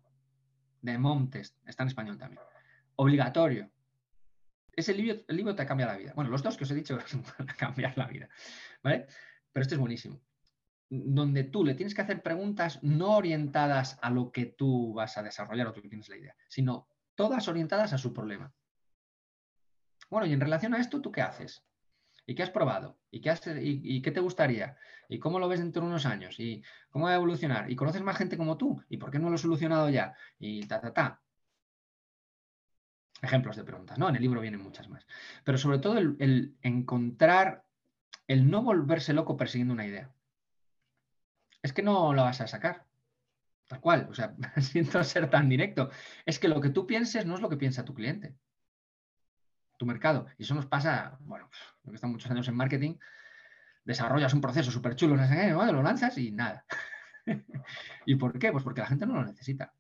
The Mom Test. Está en español también. Obligatorio. Ese libro, el libro te cambia la vida. Bueno, los dos que os he dicho [LAUGHS] van a cambiar la vida. ¿Vale? Pero este es buenísimo. Donde tú le tienes que hacer preguntas no orientadas a lo que tú vas a desarrollar o tú tienes la idea, sino todas orientadas a su problema. Bueno, y en relación a esto, ¿tú qué haces? ¿Y qué has probado? ¿Y qué, y, qué te gustaría? ¿Y cómo lo ves dentro de unos años? ¿Y cómo va a evolucionar? ¿Y conoces más gente como tú? ¿Y por qué no lo he solucionado ya? Y ta, ta, ta. Ejemplos de preguntas, ¿no? En el libro vienen muchas más. Pero sobre todo el, el encontrar, el no volverse loco persiguiendo una idea. Es que no lo vas a sacar. Tal cual, o sea, [LAUGHS] siento ser tan directo. Es que lo que tú pienses no es lo que piensa tu cliente, tu mercado. Y eso nos pasa, bueno, lo que están muchos años en marketing, desarrollas un proceso súper chulo, lo lanzas y nada. [LAUGHS] ¿Y por qué? Pues porque la gente no lo necesita.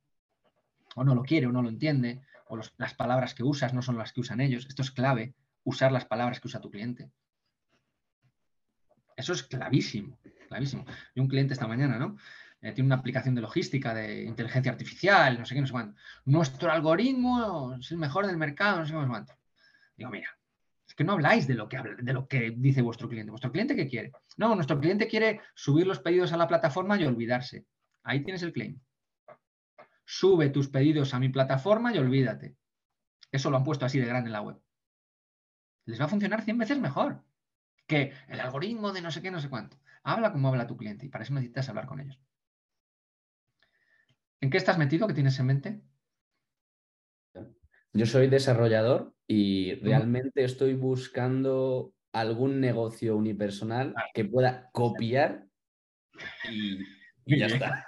O no lo quiere, o no lo entiende, o las palabras que usas no son las que usan ellos. Esto es clave, usar las palabras que usa tu cliente. Eso es clavísimo, clavísimo. Y un cliente esta mañana, ¿no? Eh, tiene una aplicación de logística, de inteligencia artificial, no sé qué, no sé cuánto. Nuestro algoritmo es el mejor del mercado, no sé cuánto. Digo, mira, es que no habláis de lo que, de lo que dice vuestro cliente. ¿Vuestro cliente qué quiere? No, nuestro cliente quiere subir los pedidos a la plataforma y olvidarse. Ahí tienes el claim. Sube tus pedidos a mi plataforma y olvídate. Eso lo han puesto así de grande en la web. Les va a funcionar 100 veces mejor que el algoritmo de no sé qué, no sé cuánto. Habla como habla tu cliente y para eso necesitas hablar con ellos. ¿En qué estás metido? ¿Qué tienes en mente? Yo soy desarrollador y realmente estoy buscando algún negocio unipersonal que pueda copiar y, ya está.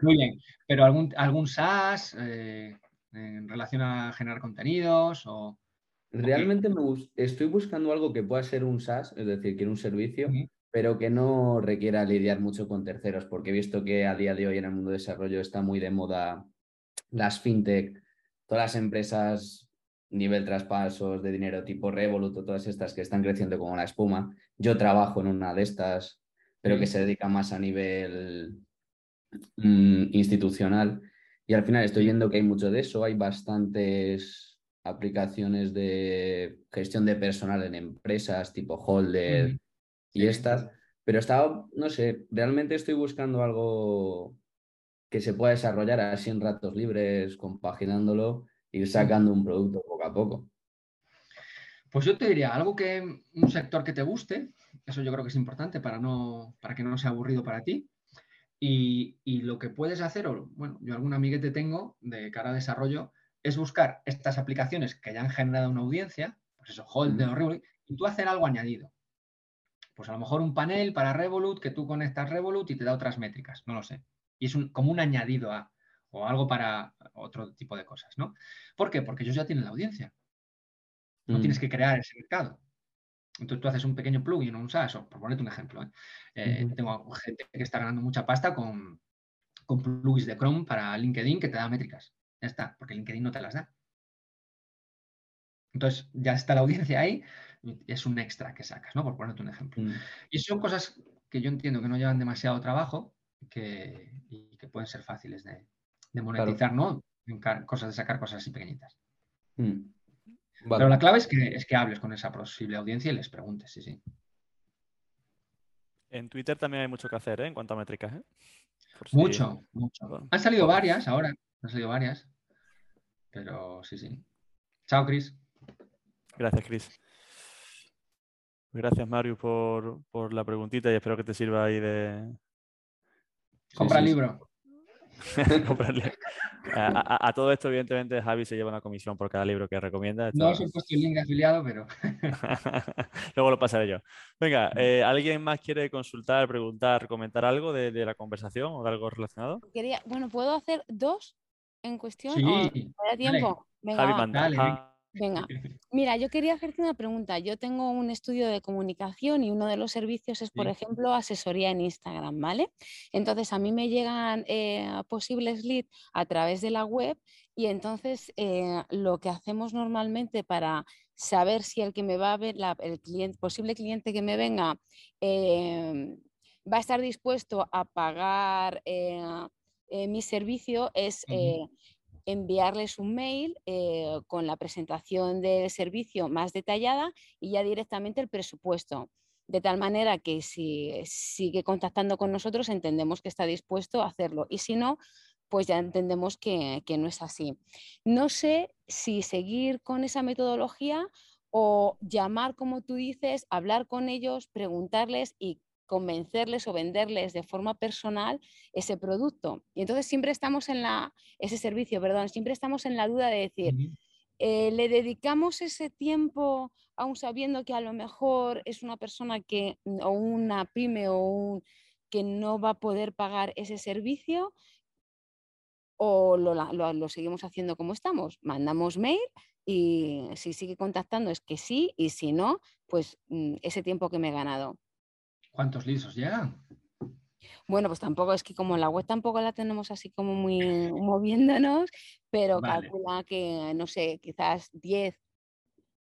Muy bien. ¿Pero algún, algún SaaS eh, en relación a generar contenidos o...? Realmente me estoy buscando algo que pueda ser un SaaS, es decir, que un servicio, pero que no requiera lidiar mucho con terceros, porque he visto que a día de hoy en el mundo de desarrollo está muy de moda las fintech, todas las empresas nivel traspasos de dinero tipo Revolut o todas estas que están creciendo como la espuma. Yo trabajo en una de estas, pero que se dedica más a nivel mm, institucional. Y al final estoy viendo que hay mucho de eso, hay bastantes aplicaciones de gestión de personal en empresas tipo Holder y estas, pero estaba, no sé, realmente estoy buscando algo que se pueda desarrollar así en ratos libres, compaginándolo, ir sacando un producto poco a poco. Pues yo te diría algo que un sector que te guste, eso yo creo que es importante para, no, para que no sea aburrido para ti. Y, y lo que puedes hacer, o bueno, yo algún amiguete tengo de cara a desarrollo, es buscar estas aplicaciones que ya han generado una audiencia, pues eso, Hold o Revolut, y tú hacer algo añadido. Pues a lo mejor un panel para Revolut que tú conectas Revolut y te da otras métricas, no lo sé. Y es como un añadido a, o algo para otro tipo de cosas, ¿no? ¿Por qué? Porque ellos ya tienen la audiencia. No mm. tienes que crear ese mercado. Entonces tú haces un pequeño plugin o un SaaS, por ponerte un ejemplo. ¿eh? Eh, tengo gente que está ganando mucha pasta con, con plugins de Chrome para LinkedIn que te da métricas. Ya está, porque LinkedIn no te las da. Entonces, ya está la audiencia ahí, es un extra que sacas, ¿no? Por ponerte un ejemplo. Mm. Y son cosas que yo entiendo que no llevan demasiado trabajo que, y que pueden ser fáciles de, monetizar, ¿no? cosas de sacar cosas así pequeñitas. Mm. Pero la clave es que, es que hables con esa posible audiencia y les preguntes, sí, sí. En Twitter también hay mucho que hacer, ¿eh? En cuanto a métricas, ¿eh? Mucho, mucho. Han salido varias ahora. Han salido varias. Pero sí, sí. Chao, Cris. Gracias, Cris. Gracias, Mario, por, la preguntita y espero que te sirva ahí de. Compra libro. [LAUGHS] a, todo esto, evidentemente, Javi se lleva una comisión por cada libro que recomienda. No os he puesto el link afiliado, pero. [LAUGHS] Luego lo pasaré yo. Venga, eh, ¿alguien más quiere consultar, preguntar, comentar algo de, la conversación o de algo relacionado? Quería, bueno, ¿puedo hacer dos? en cuestión? Sí. tiempo? Venga, Venga, [LAUGHS] mira, yo quería hacerte una pregunta. Yo tengo un estudio de comunicación y uno de los servicios es, por ejemplo, asesoría en Instagram, ¿vale? Entonces, a mí me llegan eh, posibles leads a través de la web y entonces eh, lo que hacemos normalmente para saber si el que me va a ver, el cliente, posible cliente que me venga, eh, va a estar dispuesto a pagar eh, mi servicio es eh, enviarles un mail eh, con la presentación del servicio más detallada y ya directamente el presupuesto. De tal manera que si sigue contactando con nosotros, entendemos que está dispuesto a hacerlo. Y si no, pues ya entendemos que, que no es así. No sé si seguir con esa metodología o llamar, como tú dices, hablar con ellos, preguntarles y convencerles o venderles de forma personal ese producto. Y entonces siempre estamos en la, ese servicio, perdón, siempre estamos en la duda de decir, eh, ¿le dedicamos ese tiempo aún sabiendo que a lo mejor es una persona que, o una pyme o un, que no va a poder pagar ese servicio? o lo, seguimos haciendo como estamos. Mandamos mail y si sigue contactando es que sí y si no, pues mm, ese tiempo que me he ganado. ¿Cuántos lisos llegan? Bueno, pues tampoco es que como la web tampoco la tenemos así como muy [LAUGHS] moviéndonos, pero calcula que, no sé, quizás 10,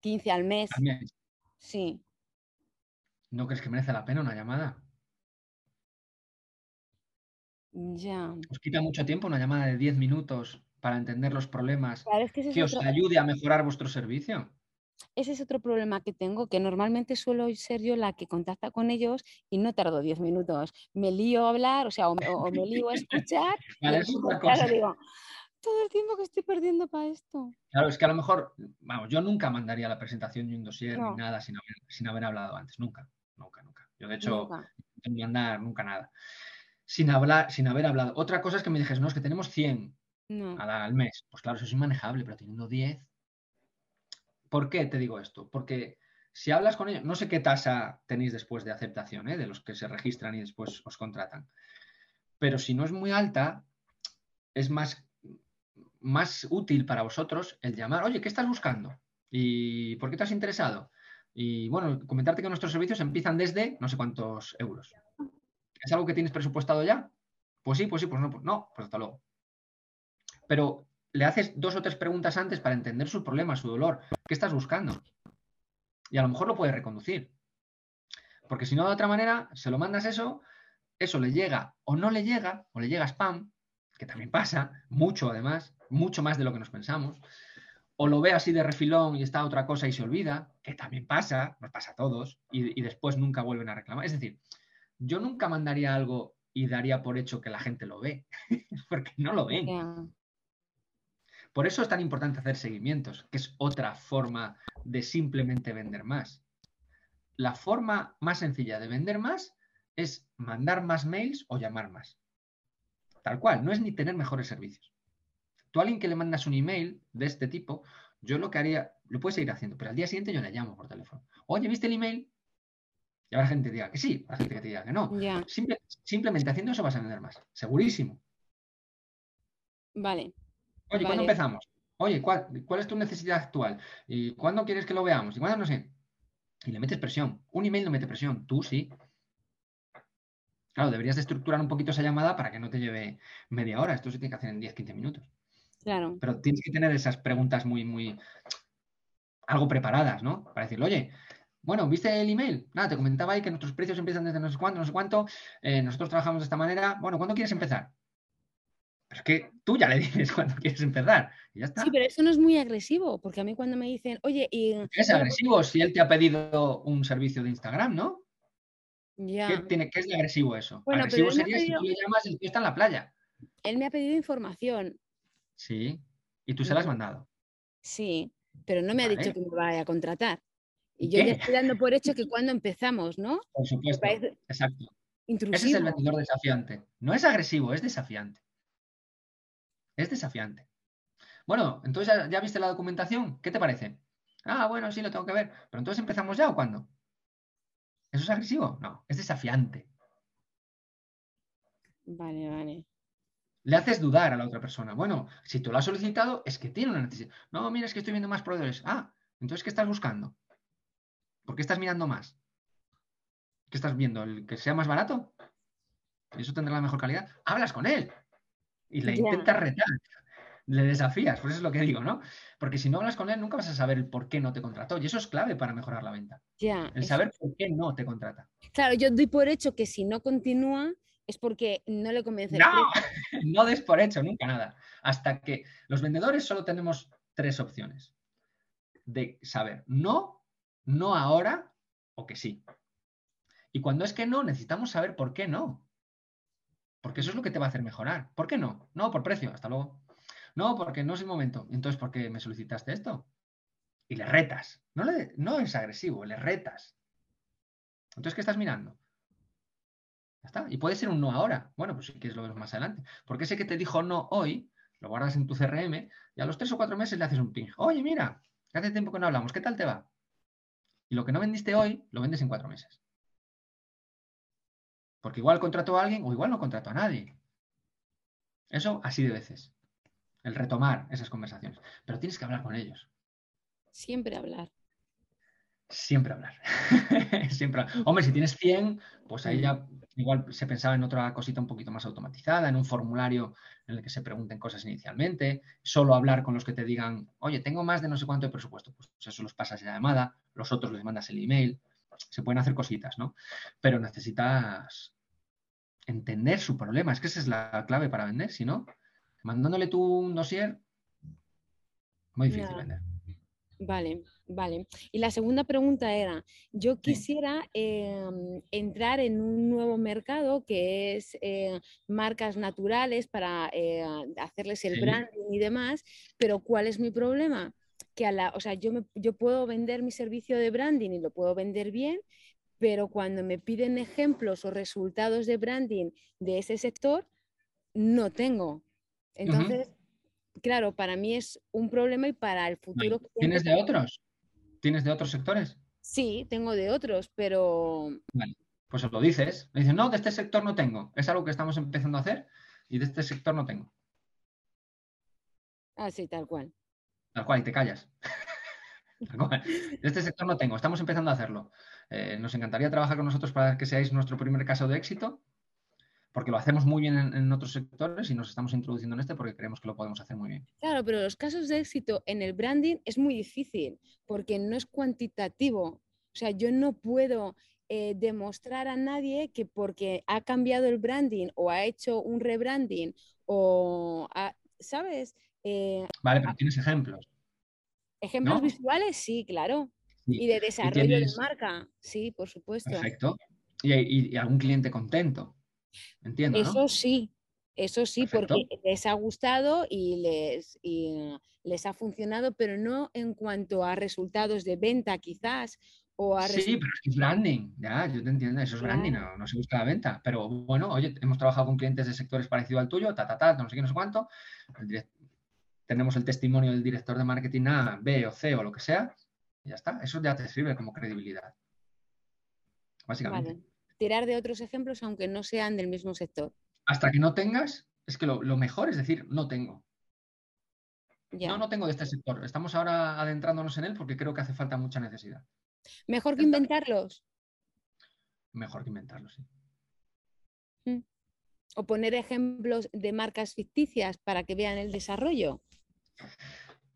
15 al mes. Al mes. Sí. ¿No crees que merece la pena una llamada? Ya. Os quita mucho tiempo una llamada de 10 minutos para entender los problemas que, que os ayude a mejorar vuestro servicio. Ese es otro problema que tengo, que normalmente suelo ser yo la que contacta con ellos y no tardo 10 minutos. Me lío a hablar, o sea, o, me lío a escuchar. [LAUGHS] vale, es otra cosa. Digo, todo el tiempo que estoy perdiendo para esto. Claro, es que a lo mejor, vamos, yo nunca mandaría la presentación de un dossier ni nada sin haber, sin haber, hablado antes, nunca, nunca, nunca. Yo de hecho, no mandar nunca nada. Sin hablar, sin haber hablado. Otra cosa es que me dijes, no, es que tenemos 100 al, mes. Pues claro, eso es inmanejable, pero teniendo 10. ¿Por qué te digo esto? Porque si hablas con ellos, no sé qué tasa tenéis después de aceptación, ¿eh? de los que se registran y después os contratan. Pero si no es muy alta, es más más útil para vosotros el llamar, oye, ¿qué estás buscando? ¿Y por qué te has interesado? Y bueno, comentarte que nuestros servicios empiezan desde no sé cuántos euros. ¿Es algo que tienes presupuestado ya? Pues sí, pues sí, pues no, pues no, pues hasta luego. Pero le haces dos o tres preguntas antes para entender su problema, su dolor. ¿Qué estás buscando? Y a lo mejor lo puedes reconducir. Porque si no, de otra manera, se lo mandas eso, eso le llega o no le llega, o le llega spam, que también pasa, mucho además, mucho más de lo que nos pensamos, o lo ve así de refilón y está otra cosa y se olvida, que también pasa, nos pasa a todos, y, después nunca vuelven a reclamar. Es decir, yo nunca mandaría algo y daría por hecho que la gente lo ve, [LAUGHS] porque no lo ven. Por eso es tan importante hacer seguimientos, que es otra forma de simplemente vender más. La forma más sencilla de vender más es mandar más mails o llamar más. Tal cual, no es ni tener mejores servicios. Tú a alguien que le mandas un email de este tipo, yo lo que haría, lo puedes seguir haciendo, pero al día siguiente yo le llamo por teléfono. Oye, ¿viste el email? Y ahora la gente diga que sí, la gente que te diga que no. simplemente haciendo eso vas a vender más, segurísimo. Vale. Oye, ¿cuándo empezamos? Oye, ¿cuál, ¿cuál, es tu necesidad actual? ¿Y cuándo quieres que lo veamos? ¿Y cuándo no sé? Y le metes presión. Un email no mete presión, tú sí. Claro, deberías de estructurar un poquito esa llamada para que no te lleve media hora. Esto se tiene que hacer en 10-15 minutos. Claro. Pero tienes que tener esas preguntas muy, muy, algo preparadas, ¿no? Para decirle, oye, bueno, ¿viste el email? Nada, te comentaba ahí que nuestros precios empiezan desde no sé cuánto, no sé cuánto. Eh, nosotros trabajamos de esta manera. Bueno, ¿cuándo quieres empezar? Pero es que tú ya le dices [LAUGHS] cuándo quieres empezar. Y ya está. Sí, pero eso no es muy agresivo, porque a mí cuando me dicen, oye, y. Es agresivo si él te ha pedido un servicio de Instagram, ¿no? ¿Qué, tiene, ¿Qué es de agresivo eso? agresivo sería si tú le llamas el tío está en la playa. Él me ha pedido información. Sí. ¿Y tú se la has mandado? Sí, pero no me ha dicho que me vaya a contratar. Y yo ya estoy dando por hecho que cuando empezamos, ¿no? Por supuesto. Exacto. Ese es el vendedor desafiante. No es agresivo, es desafiante. Es desafiante. Bueno, entonces ya, ya viste la documentación. ¿Qué te parece? Ah, bueno, sí, lo tengo que ver. Pero entonces empezamos ya o cuándo? ¿Eso es agresivo? No, es desafiante. Vale, vale. Le haces dudar a la otra persona. Bueno, si tú lo has solicitado, es que tiene una necesidad. No, mira, es que estoy viendo más proveedores. Ah, entonces, ¿qué estás buscando? ¿Por qué estás mirando más? ¿Qué estás viendo? ¿El que sea más barato? ¿Eso tendrá la mejor calidad? Hablas con él y le intentas retar le desafías, por eso es lo que digo, ¿no? Porque si no hablas con él, nunca vas a saber el por qué no te contrató. Y eso es clave para mejorar la venta. Ya. el saber por qué no te contrata. Claro, yo doy por hecho que si no continúa es porque no le convence. No, [LAUGHS] no des por hecho, nunca nada. Hasta que los vendedores solo tenemos tres opciones de saber no, no ahora o que sí. Y cuando es que no, necesitamos saber por qué no. Porque eso es lo que te va a hacer mejorar. ¿Por qué no? No, por precio. Hasta luego. No, porque no es el momento. Entonces, ¿por qué me solicitaste esto? Y le retas. No, le, no es agresivo, le retas. Entonces, ¿qué estás mirando? Ya está. Y puede ser un no ahora. Bueno, pues si quieres lo vemos más adelante. Porque ese que te dijo no hoy, lo guardas en tu CRM y a los tres o cuatro meses le haces un ping. Oye, mira, hace tiempo que no hablamos, ¿qué tal te va? Y lo que no vendiste hoy, lo vendes en cuatro meses. Porque igual contrató a alguien o igual no contrató a nadie. Eso así de veces. el retomar esas conversaciones. Pero tienes que hablar con ellos. Siempre hablar. Siempre hablar. [LAUGHS] Siempre. Hombre, si tienes 100, pues ahí ya igual se pensaba en otra cosita un poquito más automatizada, en un formulario en el que se pregunten cosas inicialmente, solo hablar con los que te digan, oye, tengo más de no sé cuánto de presupuesto, pues eso los pasas en la llamada, los otros les mandas el email, se pueden hacer cositas, ¿no? Pero necesitas entender su problema, es que esa es la clave para vender, si no, mandándole tú un dossier, muy difícil vender. Vale, vale. Y la segunda pregunta era, yo quisiera em, entrar en un nuevo mercado que es eh, marcas naturales para eh, hacerles el branding y demás, pero ¿cuál es mi problema? Que a la, o sea, yo, me, yo puedo vender mi servicio de branding y lo puedo vender bien, pero cuando me piden ejemplos o resultados de branding de ese sector, no tengo. Entonces, claro, para mí es un problema y para el futuro. ¿Tienes de otros? ¿Tienes de otros sectores? Sí, tengo de otros, pero. Vale, pues os lo dices. Me dicen, no, de este sector no tengo. Es algo que estamos empezando a hacer y de este sector no tengo. Ah, sí, tal cual. Tal cual, y te callas. [LAUGHS] Este sector no tengo, estamos empezando a hacerlo. Eh, nos encantaría trabajar con nosotros para que seáis nuestro primer caso de éxito porque lo hacemos muy bien en, otros sectores y nos estamos introduciendo en este porque creemos que lo podemos hacer muy bien. Claro, pero los casos de éxito en el branding es muy difícil porque no es cuantitativo. O sea, yo no puedo eh, demostrar a nadie que porque ha cambiado el branding o ha hecho un rebranding o, ¿sabes? Eh, vale, pero tienes ejemplos. Ejemplos visuales, sí, claro. Y de desarrollo de marca, sí, por supuesto. Perfecto. y algún cliente contento. Entiendo. Eso sí, eso sí, porque les ha gustado y les, les ha funcionado, pero no en cuanto a resultados de venta quizás. O a sí, pero es branding, ya, yo te entiendo, eso es branding, no, se busca la venta. Pero bueno, oye, hemos trabajado con clientes de sectores parecidos al tuyo, ta, ta, ta, no sé qué, no sé cuánto. Tenemos el testimonio del director de marketing A, B o C o lo que sea, y ya está. Eso ya te sirve como credibilidad. Básicamente tirar de otros ejemplos aunque no sean del mismo sector. Hasta que no tengas, es que lo, mejor es decir, no tengo. No, no tengo de este sector. Estamos ahora adentrándonos en él porque creo que hace falta mucha necesidad. ¿Mejor que inventarlos? Mejor que inventarlos, sí. Mm. O poner ejemplos de marcas ficticias para que vean el desarrollo.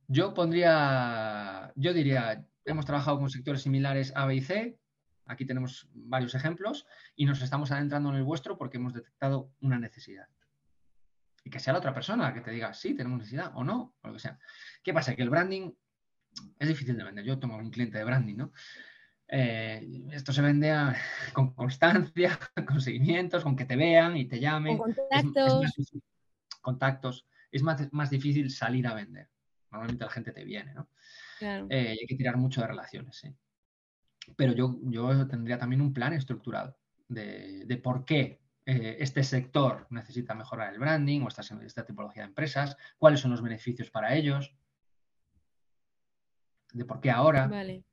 Yo pondría, yo diría, hemos trabajado con sectores similares A, B y C, Aquí tenemos varios ejemplos y nos estamos adentrando en el vuestro porque hemos detectado una necesidad. Y que sea la otra persona la que te diga, sí, tenemos necesidad o no, o lo que sea. ¿Qué pasa? Que el branding es difícil de vender. Yo tomo un cliente de branding, ¿no? Eh, esto se vende [LAUGHS] con constancia, [LAUGHS] con seguimientos, con que te vean y te llamen. Con contactos. Es, contactos. Es más, difícil salir a vender. Normalmente la gente te viene, ¿no? Claro. Eh, hay que tirar mucho de relaciones, sí pero yo, yo tendría también un plan estructurado de, por qué eh, este sector necesita mejorar el branding o esta, esta tipología de empresas, cuáles son los beneficios para ellos, de por qué ahora. Vale.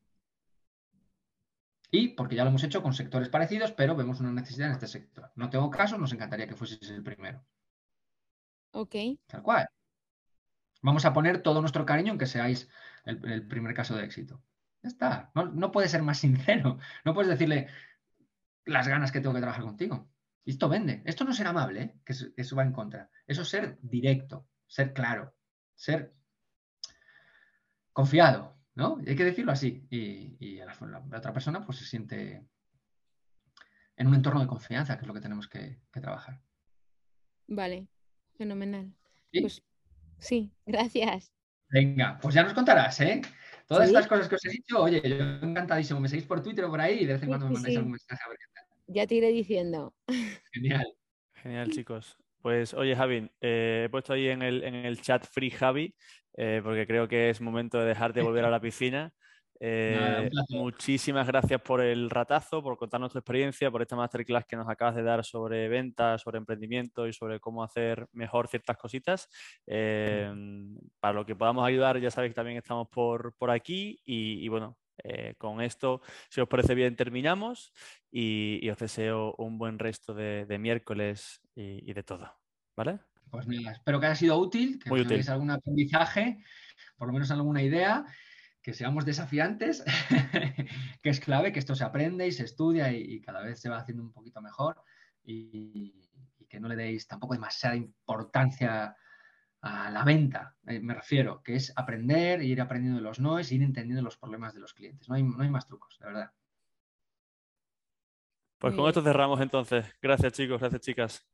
Y porque ya lo hemos hecho con sectores parecidos, pero vemos una necesidad en este sector. No tengo caso, nos encantaría que fueses el primero. Ok. Tal cual. Vamos a poner todo nuestro cariño en que seáis el primer caso de éxito. Ya está. No, puede ser más [LAUGHS] sincero. No puedes decirle las ganas que tengo que trabajar contigo. Esto vende. Esto no ser amable, ¿eh? que, eso, va en contra. Eso es ser directo, ser claro, ser confiado, ¿no? hay que decirlo así. Y, la, otra persona pues se siente en un entorno de confianza, que es lo que tenemos que, trabajar. Vale, fenomenal. Pues sí, gracias. Venga, pues ya nos contarás, ¿eh? Todas estas cosas que os he dicho, oye, yo encantadísimo. Me seguís por Twitter o por ahí y de vez en cuando me mandáis algún mensaje a ver qué tal. Ya te iré diciendo. Genial. Genial, chicos. Pues oye, Javi, eh, he puesto ahí en el, en el chat Free Javi, eh, porque creo que es momento de dejarte volver a la piscina. Eh, muchísimas gracias por el ratazo, por contarnos tu experiencia, por esta masterclass que nos acabas de dar sobre ventas, sobre emprendimiento y sobre cómo hacer mejor ciertas cositas. Eh, para lo que podamos ayudar, ya sabéis que también estamos por, aquí y, bueno, eh, con esto, si os parece bien, terminamos y, os deseo un buen resto de, miércoles y, y de todo. ¿Vale? Pues nada, espero que haya sido útil, que Muy tengáis útil. algún aprendizaje, por lo menos alguna idea, que seamos desafiantes, [LAUGHS] que es clave, que esto se aprende y se estudia y, y cada vez se va haciendo un poquito mejor y, y que no le deis tampoco demasiada importancia a la venta, eh, me refiero, que es aprender, ir aprendiendo de los noes, ir entendiendo los problemas de los clientes. No hay, no hay más trucos, de verdad. Pues con esto cerramos entonces. Gracias chicos, gracias chicas.